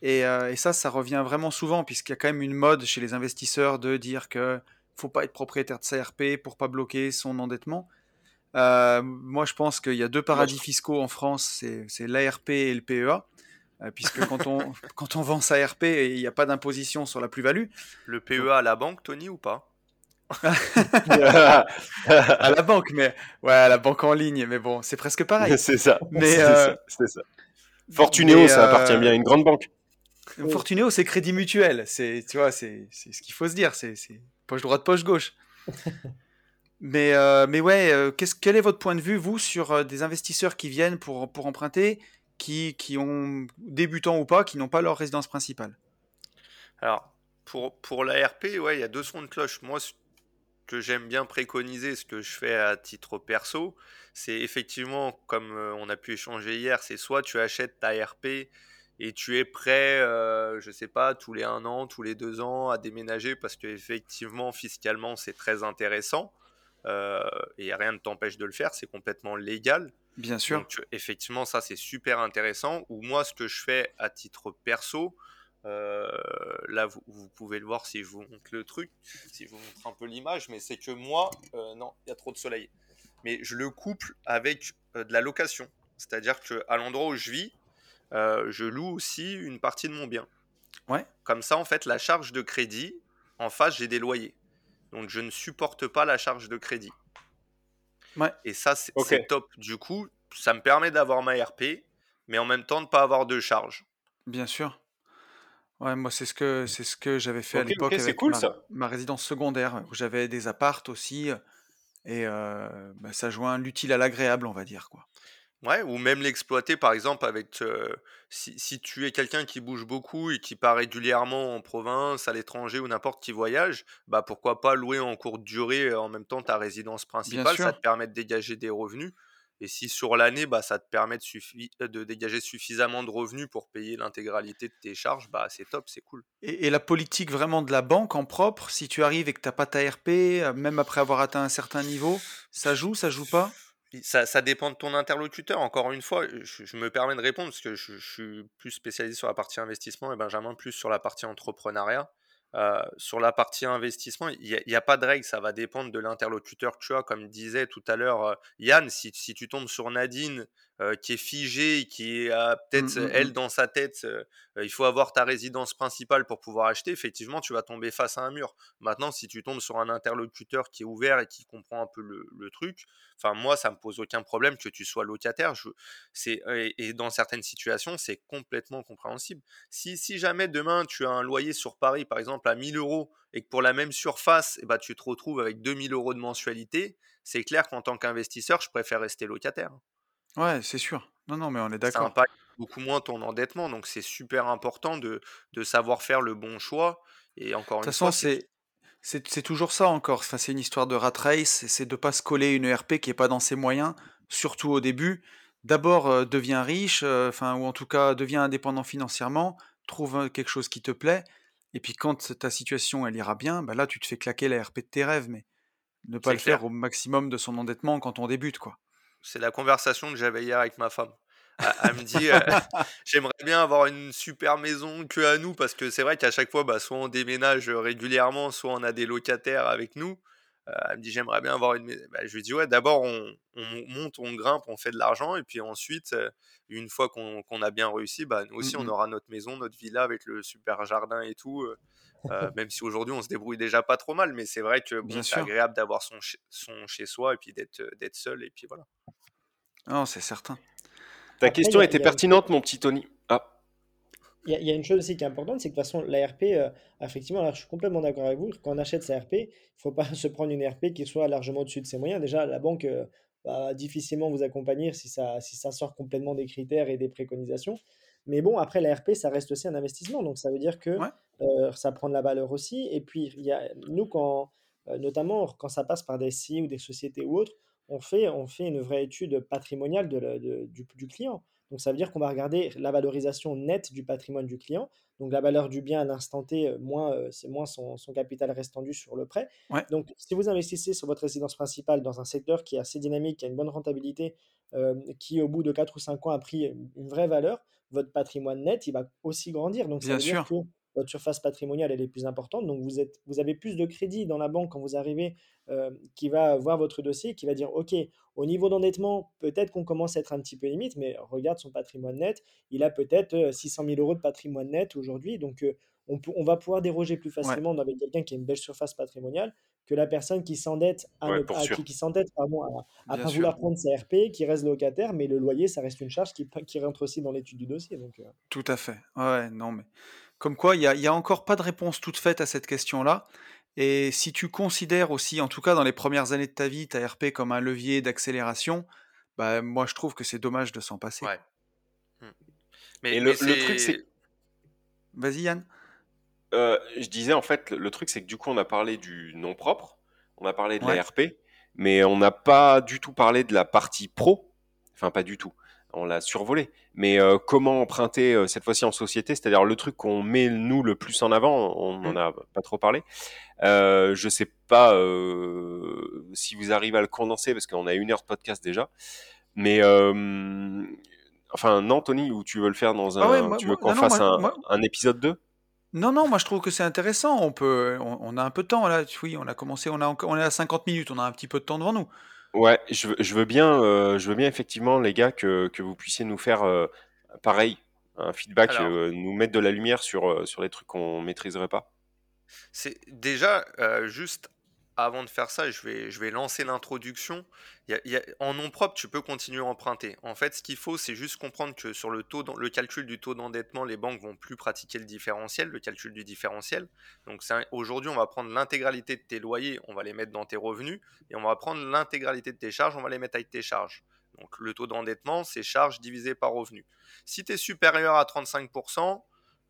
Et, euh, et ça, ça revient vraiment souvent, puisqu'il y a quand même une mode chez les investisseurs de dire que faut pas être propriétaire de sa RP pour pas bloquer son endettement. Euh, moi, je pense qu'il y a deux paradis fiscaux en France, c'est l'ARP et le PEA. Euh, puisque quand on, quand on vend sa RP, il n'y a pas d'imposition sur la plus-value.
Le PEA à la banque, Tony, ou pas?
À la banque, mais ouais, à la banque en ligne, mais bon, c'est presque pareil.
c'est ça.
Mais,
c'est
euh,
ça. Fortunéo,
mais,
ça
euh,
appartient bien à une grande banque.
Fortunéo, c'est crédit mutuel, c'est, tu vois, c'est, ce qu'il faut se dire, c'est poche droite, poche gauche. Mais, euh, mais ouais, euh, qu'est-ce, quel est votre point de vue, vous, sur euh, des investisseurs qui viennent pour, pour emprunter, qui, qui ont, débutants ou pas, qui n'ont pas leur résidence principale?
Alors, pour, pour l'ARP, il y a deux sons de cloche. Moi, ce que j'aime bien préconiser, ce que je fais à titre perso, c'est effectivement, comme euh, on a pu échanger hier, c'est soit tu achètes ta RP et tu es prêt, je sais pas, tous les un an, tous les deux ans à déménager parce que effectivement, fiscalement, c'est très intéressant et rien ne t'empêche de le faire, c'est complètement légal.
Bien sûr.
Donc, effectivement, ça, c'est super intéressant. Ou moi, ce que je fais à titre perso, euh, là, vous, vous pouvez le voir si je vous montre le truc, si je vous montre un peu l'image, mais c'est que moi, euh, non, il y a trop de soleil. Mais je le couple avec euh, de la location. C'est-à-dire qu'à l'endroit où je vis, euh, je loue aussi une partie de mon bien.
Ouais.
Comme ça, en fait, la charge de crédit, en face, j'ai des loyers. Donc, je ne supporte pas la charge de crédit.
Ouais.
Et ça, c'est top. Du coup, ça me permet d'avoir ma RP, mais en même temps de ne pas avoir de charge.
Bien sûr. Ouais, moi, c'est ce que, c'est ce que j'avais fait à l'époque avec
cool,
ma,
ça.
ma résidence secondaire, où j'avais des appartes aussi, et euh, bah, ça joint l'utile à l'agréable, on va dire, quoi.
Ouais, ou même l'exploiter par exemple avec euh, si, si tu es quelqu'un qui bouge beaucoup et qui part régulièrement en province, à l'étranger ou n'importe qui voyage, bah pourquoi pas louer en courte durée euh, en même temps ta résidence principale, ça te permet de dégager des revenus. Et si sur l'année, bah, ça te permet de, suffi- de dégager suffisamment de revenus pour payer l'intégralité de tes charges, bah c'est top, c'est cool.
Et, et la politique vraiment de la banque en propre, si tu arrives et que t'as pas ta RP, même après avoir atteint un certain niveau, ça joue, ça joue pas?
Ça, dépend de ton interlocuteur. Encore une fois, je, me permets de répondre parce que je, suis plus spécialisé sur la partie investissement et Benjamin plus sur la partie entrepreneuriat. Sur la partie investissement, il n'y a, pas de règle, ça va dépendre de l'interlocuteur que tu as. Comme disait tout à l'heure Yann, si, si, tu tombes sur Nadine euh, qui est figée, qui a peut-être,
Mm, mm,
elle,
mm.
dans sa tête, euh, il faut avoir ta résidence principale pour pouvoir acheter, effectivement, tu vas tomber face à un mur. Maintenant, si tu tombes sur un interlocuteur qui est ouvert et qui comprend un peu le, le truc, enfin, moi, ça me pose aucun problème que tu sois locataire. Je, et, et dans certaines situations, c'est complètement compréhensible. Si, si jamais demain, tu as un loyer sur Paris, par exemple, à 1000 euros et que pour la même surface, eh ben, tu te retrouves avec 2000 euros de mensualité, c'est clair qu'en tant qu'investisseur, je préfère rester locataire.
Ouais, c'est sûr. Non, non, mais on est
Ça
d'accord.
impacte beaucoup moins ton endettement, donc c'est super important de, de savoir faire le bon choix. Et encore
De
une
toute
fois,
façon,
c'est
c'est c'est c'est toujours ça encore. Enfin, c'est une histoire de rat race. C'est de pas se coller une ERP qui est pas dans ses moyens, surtout au début. D'abord, euh, deviens riche, euh, enfin, ou en tout cas, deviens indépendant financièrement, trouve euh, quelque chose qui te plaît. Et puis, quand ta situation elle ira bien, bah là, tu te fais claquer la RP de tes rêves, mais ne pas
c'est
le faire au maximum de son endettement quand on débute, quoi.
C'est la conversation que j'avais hier avec ma femme. Elle, me dit, euh, j'aimerais bien avoir une super maison que à nous, parce que c'est vrai qu'à chaque fois, bah, soit on déménage régulièrement, soit on a des locataires avec nous. Euh, elle me dit, j'aimerais bien avoir une maison. Bah, je lui dis, ouais, d'abord, on, on monte, on grimpe, on fait de l'argent, et puis ensuite, euh, une fois qu'on a bien réussi, bah, nous aussi,
Mm,
on aura notre maison, notre villa avec le super jardin et tout. euh, même si aujourd'hui, on se débrouille déjà pas trop mal, mais c'est vrai que bon, c'est agréable d'avoir son, chez- son chez soi et puis d'être d'être seul, et puis voilà.
Non, c'est certain.
Ta
Après,
question
a,
était
une
pertinente, mon petit Tony.
Il y, a, il y a une chose aussi qui est importante, c'est que de toute façon, la RP, euh, effectivement, je suis complètement d'accord avec vous, quand on achète sa RP, il ne faut pas se prendre une RP qui soit largement au-dessus de ses moyens. Déjà, la banque, euh, va difficilement vous accompagner si ça, si ça sort complètement des critères et des préconisations. Mais bon, après, la RP, ça reste aussi un investissement. Donc, ça veut dire que euh, ça prend de la valeur aussi. Et puis, il y a, nous, quand, notamment quand ça passe par des SI ou des sociétés ou autres, on fait, on fait une vraie étude patrimoniale de, du, du, client. Donc ça veut dire qu'on va regarder la valorisation nette du patrimoine du client, donc la valeur du bien à l'instant T, euh, moins, euh, c'est moins son, son, capital restant dû sur le prêt. Donc si vous investissez sur votre résidence principale dans un secteur qui est assez dynamique, qui a une bonne rentabilité, qui au bout de 4 ou 5 ans a pris une vraie valeur, votre patrimoine net, il va aussi grandir. Donc ça veut dire que votre surface patrimoniale elle est plus importante, donc vous, êtes, vous avez plus de crédit dans la banque quand vous arrivez, euh, qui va voir votre dossier, qui va dire, OK, au niveau d'endettement, peut-être qu'on commence à être un petit peu limite, mais regarde son patrimoine net, il a peut-être 600 000 euros de patrimoine net aujourd'hui, donc euh, on, on, va pouvoir déroger plus facilement avec quelqu'un qui a une belle surface patrimoniale que la personne qui s'endette à, qui, qui s'endette à, pas vouloir prendre sa RP, qui reste locataire, mais le loyer, ça reste une charge qui, qui rentre aussi dans l'étude du dossier. Donc, euh.
Tout à fait. Ouais, non, mais comme quoi, il n'y a, encore pas de réponse toute faite à cette question-là. Et si tu considères aussi, en tout cas dans les premières années de ta vie, ta RP comme un levier d'accélération, bah, moi je trouve que c'est dommage de s'en passer. Ouais.
Hmm. Mais, le, truc, c'est.
Vas-y, Yann.
Euh, je disais, en fait, le truc, c'est que du coup, on a parlé du nom propre, on a parlé de la RP, mais on n'a pas du tout parlé de la partie pro. Enfin, pas du tout on l'a survolé. Mais euh, comment emprunter euh, cette fois-ci en société, c'est-à-dire le truc qu'on met nous le plus en avant, on n'en mmh. a pas trop parlé. Euh, je sais pas euh, si vous arrivez à le condenser parce qu'on a une heure de podcast déjà. Mais enfin non, Tony, ou tu veux le faire dans ah un, tu veux qu'on fasse un, épisode 2
non, non, moi je trouve que c'est intéressant. On peut, on, a un peu de temps là. Oui, on a commencé, on a, on est à 50 minutes, on a un petit peu de temps devant nous.
Ouais, je veux, je veux bien, euh, je veux bien effectivement, les gars, que, que vous puissiez nous faire euh, pareil, un feedback, euh, nous mettre de la lumière sur, sur les trucs qu'on maîtriserait pas.
C'est déjà juste avant de faire ça, je vais, je vais lancer l'introduction. en nom propre, tu peux continuer à emprunter. En fait, ce qu'il faut, c'est juste comprendre que sur le, taux, le calcul du taux d'endettement, les banques vont plus pratiquer le différentiel, le calcul du différentiel. Donc aujourd'hui, on va prendre l'intégralité de tes loyers, on va les mettre dans tes revenus, et on va prendre l'intégralité de tes charges, on va les mettre avec tes charges. Donc le taux d'endettement, c'est charges divisé par revenus. Si tu es supérieur à 35%,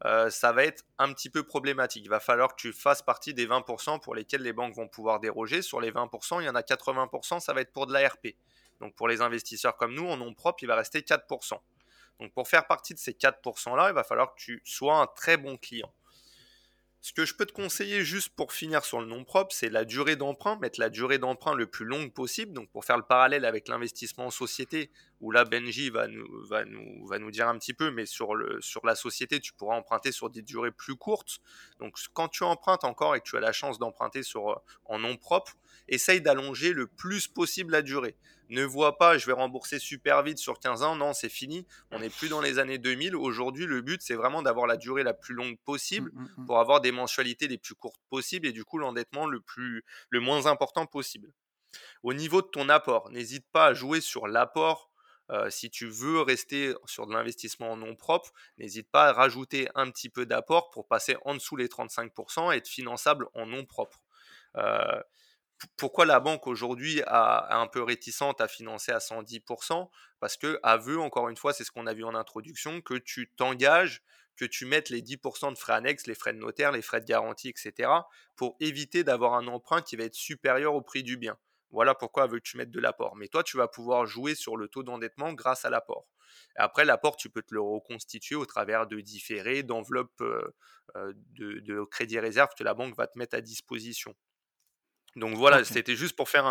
euh, ça va être un petit peu problématique. Il va falloir que tu fasses partie des 20% pour lesquels les banques vont pouvoir déroger. Sur les 20%, il y en a 80%, ça va être pour de l'ARP. Donc pour les investisseurs comme nous, en nom propre, il va rester 4%. Donc pour faire partie de ces 4%-là, il va falloir que tu sois un très bon client. Ce que je peux te conseiller juste pour finir sur le nom propre, c'est la durée d'emprunt, mettre la durée d'emprunt le plus longue possible. Donc pour faire le parallèle avec l'investissement en société, où là Benji va nous, va nous, va nous dire un petit peu, mais sur, le, sur la société, tu pourras emprunter sur des durées plus courtes. Donc quand tu empruntes encore et que tu as la chance d'emprunter sur en nom propre, essaye d'allonger le plus possible la durée ne vois pas, je vais rembourser super vite sur 15 ans. Non, c'est fini. On n'est plus dans les années 2000. Aujourd'hui, le but, c'est vraiment d'avoir la durée la plus longue possible mmh, mmh, mmh. pour avoir des mensualités les plus courtes possibles et du coup l'endettement le, plus, le moins important possible. Au niveau de ton apport, n'hésite pas à jouer sur l'apport. Si tu veux rester sur de l'investissement en nom propre, n'hésite pas à rajouter un petit peu d'apport pour passer en dessous les 35% et être finançable en nom propre. Pourquoi la banque aujourd'hui est un peu réticente à financer à 110% Parce que, aveu, encore une fois, c'est ce qu'on a vu en introduction, que tu t'engages, que tu mettes les 10% de frais annexes, les frais de notaire, les frais de garantie, etc., pour éviter d'avoir un emprunt qui va être supérieur au prix du bien. Voilà pourquoi veut que tu mettes de l'apport. Mais toi, tu vas pouvoir jouer sur le taux d'endettement grâce à l'apport. Après, l'apport, tu peux te le reconstituer au travers de différés, d'enveloppes euh, euh, de, de crédit réserve que la banque va te mettre à disposition. Donc voilà, c'était juste pour faire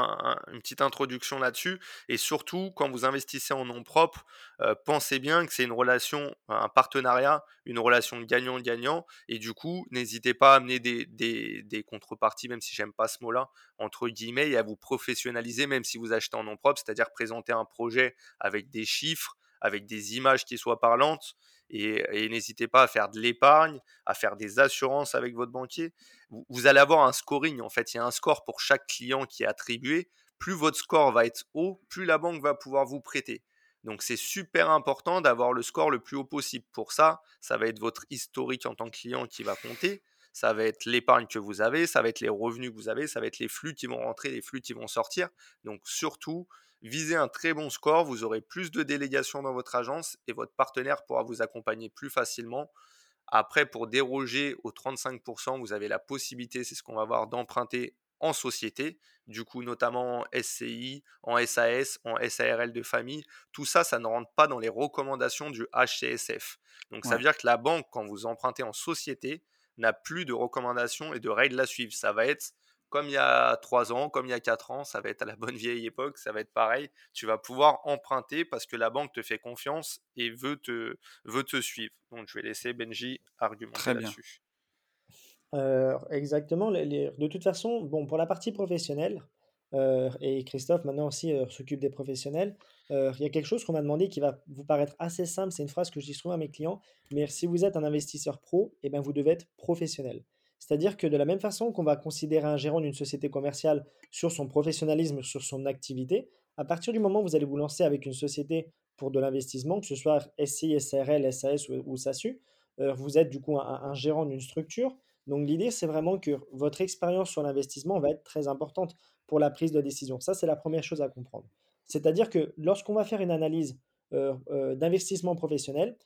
une petite introduction là-dessus. Et surtout, quand vous investissez en nom propre, euh, pensez bien que c'est une relation, un partenariat, une relation gagnant-gagnant. Et du coup, n'hésitez pas à amener des, des, contreparties, même si j'aime pas ce mot-là, entre guillemets, et à vous professionnaliser, même si vous achetez en nom propre, c'est-à-dire présenter un projet avec des chiffres, avec des images qui soient parlantes et, n'hésitez pas à faire de l'épargne, à faire des assurances avec votre banquier. Vous, allez avoir un scoring, en fait, il y a un score pour chaque client qui est attribué. Plus votre score va être haut, plus la banque va pouvoir vous prêter. Donc c'est super important d'avoir le score le plus haut possible. Pour ça, ça va être votre historique en tant que client qui va compter. Ça va être l'épargne que vous avez, ça va être les revenus que vous avez, ça va être les flux qui vont rentrer, les flux qui vont sortir. Donc surtout, visez un très bon score, vous aurez plus de délégations dans votre agence et votre partenaire pourra vous accompagner plus facilement. Après, pour déroger aux 35%, vous avez la possibilité, c'est ce qu'on va voir, d'emprunter en société, du coup notamment en SCI, en SAS, en SARL de famille. Tout ça, ça ne rentre pas dans les recommandations du HCSF. Donc ça veut dire que la banque, quand vous empruntez en société, n'a plus de recommandations et de règles à suivre. Ça va être comme il y a 3 ans, comme il y a 4 ans, ça va être à la bonne vieille époque, ça va être pareil. Tu vas pouvoir emprunter parce que la banque te fait confiance et veut te, veut te suivre. Donc je vais laisser Benji argumenter là-dessus.
Euh, exactement. de toute façon, bon, pour la partie professionnelle, euh, et Christophe maintenant aussi euh, s'occupe des professionnels, il y a quelque chose qu'on m'a demandé qui va vous paraître assez simple. C'est une phrase que je dis souvent à mes clients. Mais si vous êtes un investisseur pro, eh ben, vous devez être professionnel. C'est-à-dire que de la même façon qu'on va considérer un gérant d'une société commerciale sur son professionnalisme, sur son activité, à partir du moment où vous allez vous lancer avec une société pour de l'investissement, que ce soit SCI, SRL, SAS ou, SASU, vous êtes du coup un gérant d'une structure donc l'idée, c'est vraiment que votre expérience sur l'investissement va être très importante pour la prise de décision. Ça, c'est la première chose à comprendre. C'est-à-dire que lorsqu'on va faire une analyse euh, euh, d'investissement professionnel,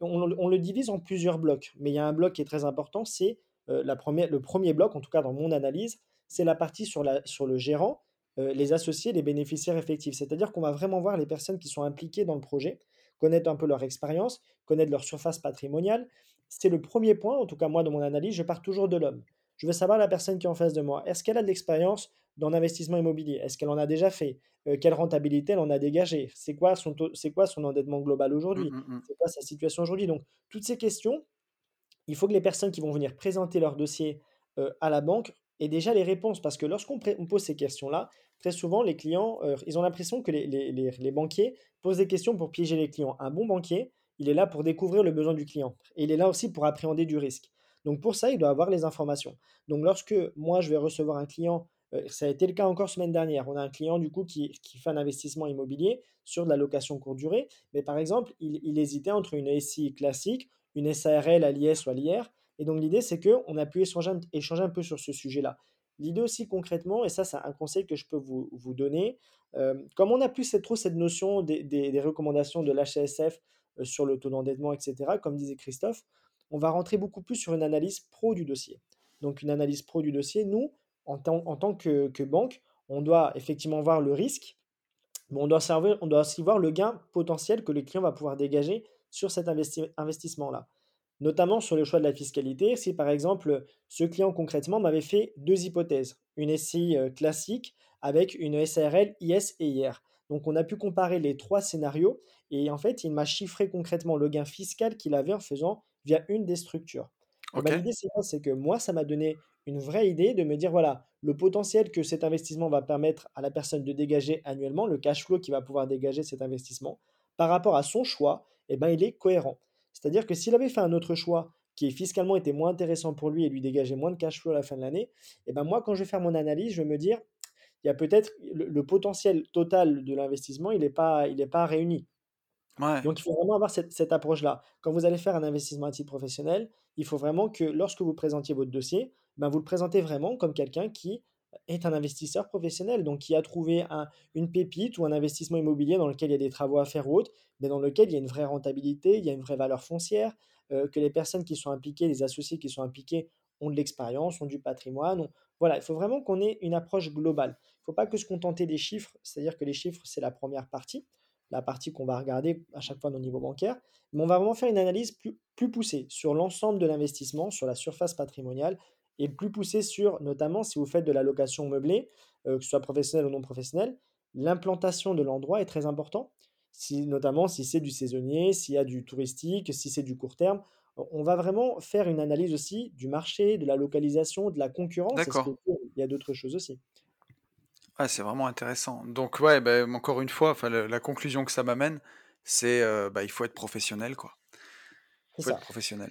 on, le divise en plusieurs blocs. Mais il y a un bloc qui est très important, c'est euh, le premier bloc, en tout cas dans mon analyse, c'est la partie sur, le gérant, les associés, les bénéficiaires effectifs. C'est-à-dire qu'on va vraiment voir les personnes qui sont impliquées dans le projet, connaître un peu leur expérience, connaître leur surface patrimoniale, c'est le premier point, en tout cas moi dans mon analyse, je pars toujours de l'homme. Je veux savoir la personne qui est en face de moi. Est-ce qu'elle a de l'expérience dans l'investissement immobilier? Est-ce qu'elle en a déjà fait? Euh, Quelle rentabilité elle en a dégagé C'est quoi, son c'est quoi son endettement global aujourd'hui? mmh, mmh, mmh. C'est quoi sa situation aujourd'hui? Donc, toutes ces questions, il faut que les personnes qui vont venir présenter leur dossier euh, à la banque aient déjà les réponses. Parce que lorsqu'on pose ces questions-là, très souvent, les clients, euh, ils ont l'impression que les, les banquiers posent des questions pour piéger les clients. Un bon banquier, il est là pour découvrir le besoin du client. Et il est là aussi pour appréhender du risque. Donc pour ça, il doit avoir les informations. Donc lorsque moi, je vais recevoir un client, ça a été le cas encore semaine dernière, on a un client du coup qui, fait un investissement immobilier sur de la location courte durée, mais par exemple, il, hésitait entre une SI classique, une SARL à l'IS ou à l'IR. Et donc l'idée, c'est qu'on a pu échanger, échanger un peu sur ce sujet-là. L'idée aussi concrètement, et ça c'est un conseil que je peux vous, donner, euh, comme on n'a plus cette, trop cette notion des, des recommandations de l'HSF euh, sur le taux d'endettement, etc., comme disait Christophe, on va rentrer beaucoup plus sur une analyse pro du dossier. Donc une analyse pro du dossier, nous, en, tant que, banque, on doit effectivement voir le risque, mais on doit, servir, on doit aussi voir le gain potentiel que le client va pouvoir dégager sur cet investissement-là. Notamment sur le choix de la fiscalité, si par exemple ce client concrètement m'avait fait deux hypothèses, une SCI euh, classique avec une SARL, IS et IR. Donc on a pu comparer les trois scénarios et en fait, il m'a chiffré concrètement le gain fiscal qu'il avait en faisant via une des structures. L'idée, c'est que moi, ça m'a donné une vraie idée de me dire, voilà, le potentiel que cet investissement va permettre à la personne de dégager annuellement, le cash flow qui va pouvoir dégager cet investissement, par rapport à son choix, eh ben, il est cohérent. C'est-à-dire que s'il avait fait un autre choix qui fiscalement était moins intéressant pour lui et lui dégageait moins de cash flow à la fin de l'année, eh ben moi, quand je vais faire mon analyse, je vais me dire, il y a peut-être le, potentiel total de l'investissement, il n'est pas, il pas réuni. Donc, il faut vraiment avoir cette, approche-là. Quand vous allez faire un investissement à titre professionnel, il faut vraiment que lorsque vous présentiez votre dossier, ben, vous le présentez vraiment comme quelqu'un qui est un investisseur professionnel, donc qui a trouvé un, une pépite ou un investissement immobilier dans lequel il y a des travaux à faire ou autre, mais dans lequel il y a une vraie rentabilité, il y a une vraie valeur foncière, euh, que les personnes qui sont impliquées, les associés qui sont impliqués ont de l'expérience, ont du patrimoine. Voilà, il faut vraiment qu'on ait une approche globale. Il ne faut pas que se contenter des chiffres, c'est-à-dire que les chiffres, c'est la première partie la partie qu'on va regarder à chaque fois au niveau bancaire, mais on va vraiment faire une analyse plus, plus poussée sur l'ensemble de l'investissement, sur la surface patrimoniale, et plus poussée sur, notamment si vous faites de la location meublée, euh, que ce soit professionnel ou non professionnel, l'implantation de l'endroit est très important, si, notamment si c'est du saisonnier, s'il y a du touristique, si c'est du court terme. On va vraiment faire une analyse aussi du marché, de la localisation, de la concurrence.
D'accord.
Il y a d'autres choses aussi?
Ah, c'est vraiment intéressant. Donc ouais, bah, encore une fois, enfin, la conclusion que ça m'amène, c'est euh, bah, il faut être professionnel, quoi. Il faut être professionnel.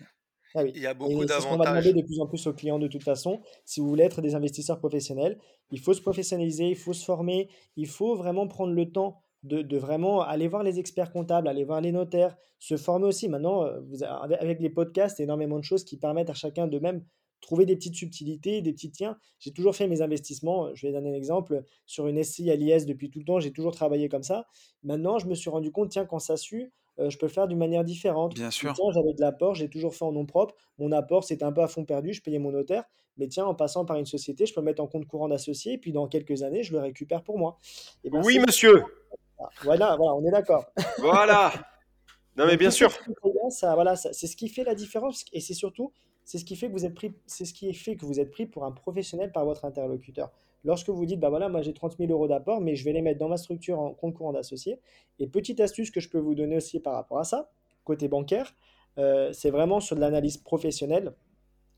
Ah il y a beaucoup d'avantages. C'est ce qu'on va demander de plus en plus aux clients de toute façon. Si vous voulez être des investisseurs professionnels, il faut se professionnaliser, il faut se former, il faut vraiment prendre le temps de, de vraiment aller voir les experts comptables, aller voir les notaires, se former aussi. Maintenant, euh, vous avec les podcasts, énormément de choses qui permettent à chacun de même trouver des petites subtilités, des petits tiens. J'ai toujours fait mes investissements. Je vais donner un exemple. Sur une SCI à l'IS depuis tout le temps, j'ai toujours travaillé comme ça. Maintenant, je me suis rendu compte, tiens, quand ça suit, euh, je peux le faire d'une manière différente.
Bien sûr.
Tiens, j'avais de l'apport, j'ai toujours fait en nom propre. Mon apport, c'était un peu à fond perdu, je payais mon notaire. Mais tiens, en passant par une société, je peux mettre en compte courant d'associé, et puis dans quelques années, je le récupère pour moi.
Et eh ben, oui, monsieur.
Voilà, voilà, on est d'accord.
Voilà. Non, mais bien sûr.
Ça, voilà, c'est ce qui fait la différence, et c'est surtout, c'est ce qui fait que vous êtes pris, c'est ce qui fait que vous êtes pris pour un professionnel par votre interlocuteur. Lorsque vous dites, bah voilà, moi j'ai 30 000 euros d'apport, mais je vais les mettre dans ma structure en compte courant d'associé. Et petite astuce que je peux vous donner aussi par rapport à ça, côté bancaire, euh, c'est vraiment sur de l'analyse professionnelle.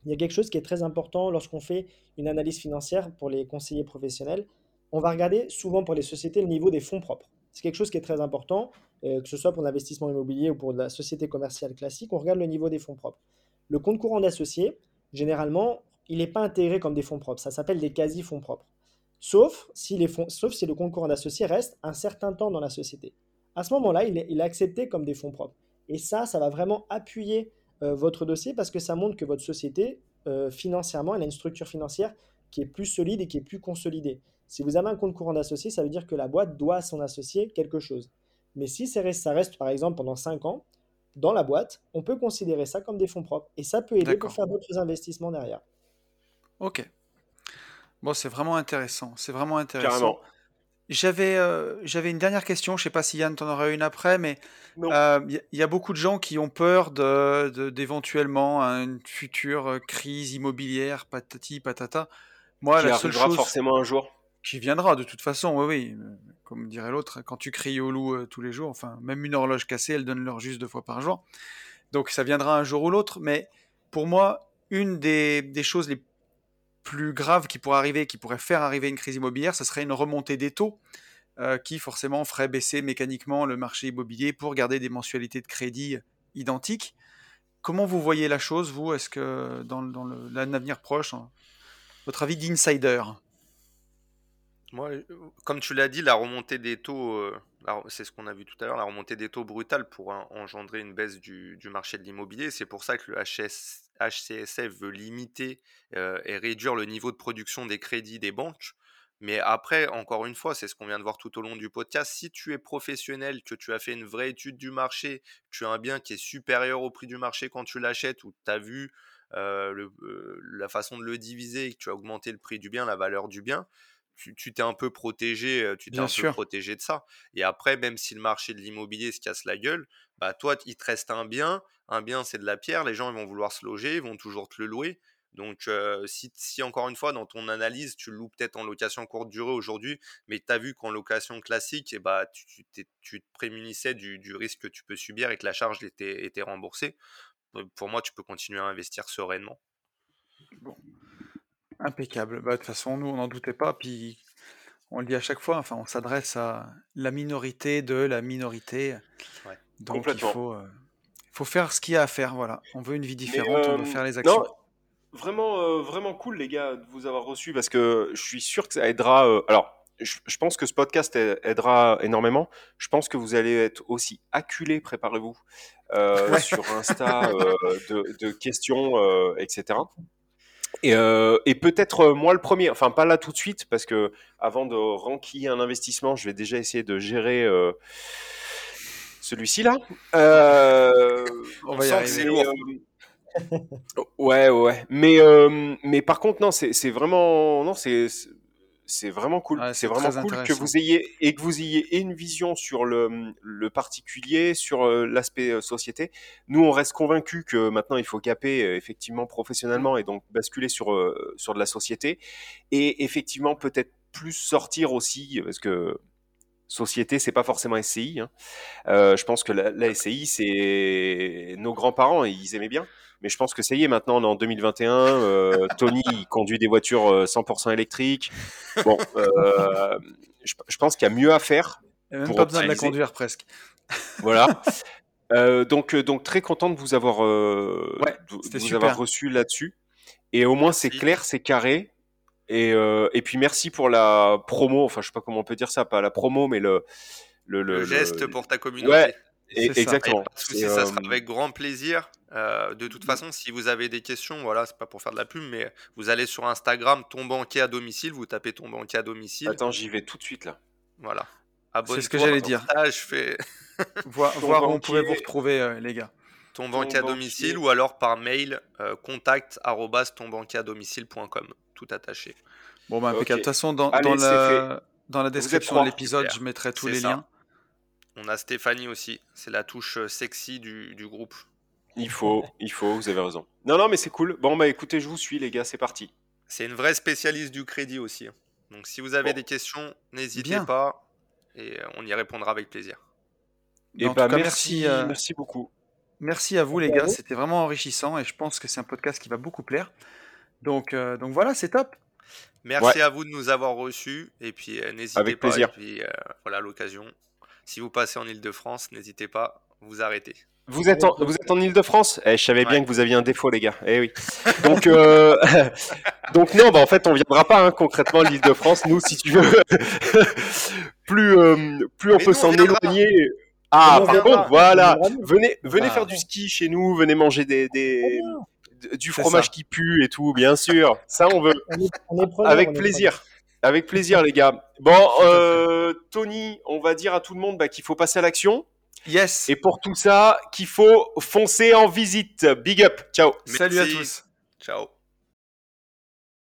Il y a quelque chose qui est très important lorsqu'on fait une analyse financière pour les conseillers professionnels. On va regarder souvent pour les sociétés le niveau des fonds propres. C'est quelque chose qui est très important, euh, que ce soit pour l'investissement immobilier ou pour la société commerciale classique. On regarde le niveau des fonds propres. Le compte courant d'associé, généralement, il n'est pas intégré comme des fonds propres. Ça s'appelle des quasi-fonds propres. Sauf si, les fonds, sauf si le compte courant d'associé reste un certain temps dans la société. À ce moment-là, il est, accepté comme des fonds propres. Et ça, ça va vraiment appuyer euh, votre dossier parce que ça montre que votre société, euh, financièrement, elle a une structure financière qui est plus solide et qui est plus consolidée. Si vous avez un compte courant d'associé, ça veut dire que la boîte doit à son associé quelque chose. Mais si ça reste, ça reste par exemple pendant 5 ans dans la boîte, on peut considérer ça comme des fonds propres. Et ça peut aider pour faire d'autres investissements derrière.
Ok. Bon, c'est vraiment intéressant. C'est vraiment intéressant. J'avais euh, j'avais une dernière question. Je sais pas si Yann t'en aurait une après, mais euh, il y, a beaucoup de gens qui ont peur de d'éventuellement une future euh, crise immobilière, patati patata.
Moi, qui la seule chose forcément un jour.
Qui viendra de toute façon, oui, oui. Comme dirait l'autre, quand tu cries au loup tous les jours, enfin, même une horloge cassée, elle donne l'heure juste deux fois par jour. Donc ça viendra un jour ou l'autre. Mais pour moi, une des, des choses les plus grave qui pourrait arriver, qui pourrait faire arriver une crise immobilière, ce serait une remontée des taux euh, qui forcément ferait baisser mécaniquement le marché immobilier pour garder des mensualités de crédit identiques. Comment vous voyez la chose, vous? Est-ce que dans, l'avenir proche, votre avis d'insider?
Moi, comme tu l'as dit, la remontée des taux, euh, c'est ce qu'on a vu tout à l'heure, la remontée des taux brutale pour engendrer une baisse du, du marché de l'immobilier. C'est pour ça que le HS HCSF veut limiter et réduire le niveau de production des crédits des banques. Mais après, encore une fois, c'est ce qu'on vient de voir tout au long du podcast. Si tu es professionnel, que tu as fait une vraie étude du marché, tu as un bien qui est supérieur au prix du marché quand tu l'achètes, ou tu as vu la façon de le diviser, que tu as augmenté le prix du bien, la valeur du bien, tu t'es un peu protégé, tu t'es un peu protégé de ça. Et après, même si le marché de l'immobilier se casse la gueule, bah toi, il te reste un bien. Un bien, c'est de la pierre. Les gens, ils vont vouloir se loger, ils vont toujours te le louer. Donc, si, si, encore une fois, dans ton analyse, tu loues peut-être en location courte durée aujourd'hui, mais tu as vu qu'en location classique, et eh bah, tu, tu, te prémunissais du, du, risque que tu peux subir et que la charge était, était remboursée, pour moi, tu peux continuer à investir sereinement.
Bon. Impeccable. Bah, de toute façon, nous, on n'en doutait pas. Puis, on le dit à chaque fois, enfin, on s'adresse à la minorité de la minorité. Donc, il faut, euh, faut faire ce qu'il y a à faire. Voilà. On veut une vie différente, on veut euh, faire les actions.
vraiment, euh, vraiment cool, les gars, de vous avoir reçu parce que je suis sûr que ça aidera. alors, je, pense que ce podcast aidera énormément. Je pense que vous allez être aussi acculés, préparez-vous, sur Insta de, de, questions, etc. Euh, et, peut-être moi le premier, enfin pas là tout de suite, parce que avant de ranquiller un investissement, je vais déjà essayer de gérer euh, celui-ci là.
on va y arriver.
ouais, ouais. Mais, mais par contre, non, c'est vraiment, non, c'est c'est vraiment cool. c'est vraiment cool que vous ayez et que vous ayez une vision sur le, le particulier, sur euh, l'aspect euh, société. Nous, on reste convaincus que maintenant il faut caper euh, effectivement professionnellement et donc basculer sur sur de la société et effectivement peut-être plus sortir aussi parce que société, c'est pas forcément SCI. Hein. je pense que la, la SCI, c'est nos grands-parents, ils aimaient bien. Mais je pense que ça y est, maintenant on est en 2021. Euh, Tony il conduit des voitures 100% euh, électriques. Bon, euh, je, pense qu'il y a mieux à faire.
Il même pas besoin de la conduire presque.
Voilà. donc, donc très content de vous avoir, vous avoir reçu là-dessus. Et au moins c'est clair, c'est carré. Et, et puis merci pour la promo. Enfin, je sais pas comment on peut dire ça, pas la promo, mais le
le, le, geste pour ta communauté. Ouais,
exactement.
ça sera avec grand plaisir. Euh, de toute façon, si vous avez des questions, voilà, c'est pas pour faire de la pub, mais vous allez sur Instagram, ton banquier à domicile, vous tapez ton banquier à domicile,
Attends, j'y vais tout de suite là.
voilà.
C'est ce que j'allais dire.
ça, je fais
Voir, où on pouvait vous retrouver, euh, les gars.
Ton banquier à
banquier.
domicile ou alors par mail, euh, contact tonbanquieràdomicile.com, tout attaché.
Bon, bah, impeccable. De toute façon, dans,
Allez,
dans
c'est
la, dans la
êtes
description de l'épisode, je mettrai tous les
ça.
liens.
On a Stéphanie aussi, c'est la touche euh, sexy du, du groupe.
Il faut, il faut, vous avez raison. Non, non, mais c'est cool. Bon, bah écoutez, je vous suis, les gars, c'est parti.
C'est une vraie spécialiste du crédit aussi. Donc si vous avez
Bon.
des questions, n'hésitez pas et euh, on y répondra avec plaisir.
Et bah,
cas,
merci,
merci, euh,
merci beaucoup.
Merci à vous, les
à
gars.
vous.
C'était vraiment enrichissant et je pense que c'est un podcast qui va beaucoup plaire. Donc, euh, donc voilà, c'est top.
Merci à vous de nous avoir reçus et puis euh, n'hésitez
Avec
pas.
plaisir.
Et puis euh, voilà l'occasion. Si vous passez en Ile-de-France, n'hésitez pas, vous arrêtez.
Vous êtes en, vous êtes en Ile-de-France? Eh, Je savais bien que vous aviez un défaut, les gars. Eh oui. Donc, euh, donc non, bah en fait, on viendra pas hein, concrètement à l'Île-de-France. Nous, si tu veux, plus, euh, plus on
Mais
peut
nous,
s'en éloigner. Ah, par contre, voilà. Venez, venez
Ah.
faire du ski chez nous. Venez manger des, des d- du fromage qui pue et tout, bien sûr. Ça, on veut.
On est, on est preneurs,
Avec
on est
plaisir. Avec plaisir, les gars. Bon, euh, Tony, on va dire à tout le monde bah, qu'il faut passer à l'action.
Yes.
Et pour tout ça, qu'il faut foncer en visite. Big up. Ciao.
Salut à tous.
Ciao.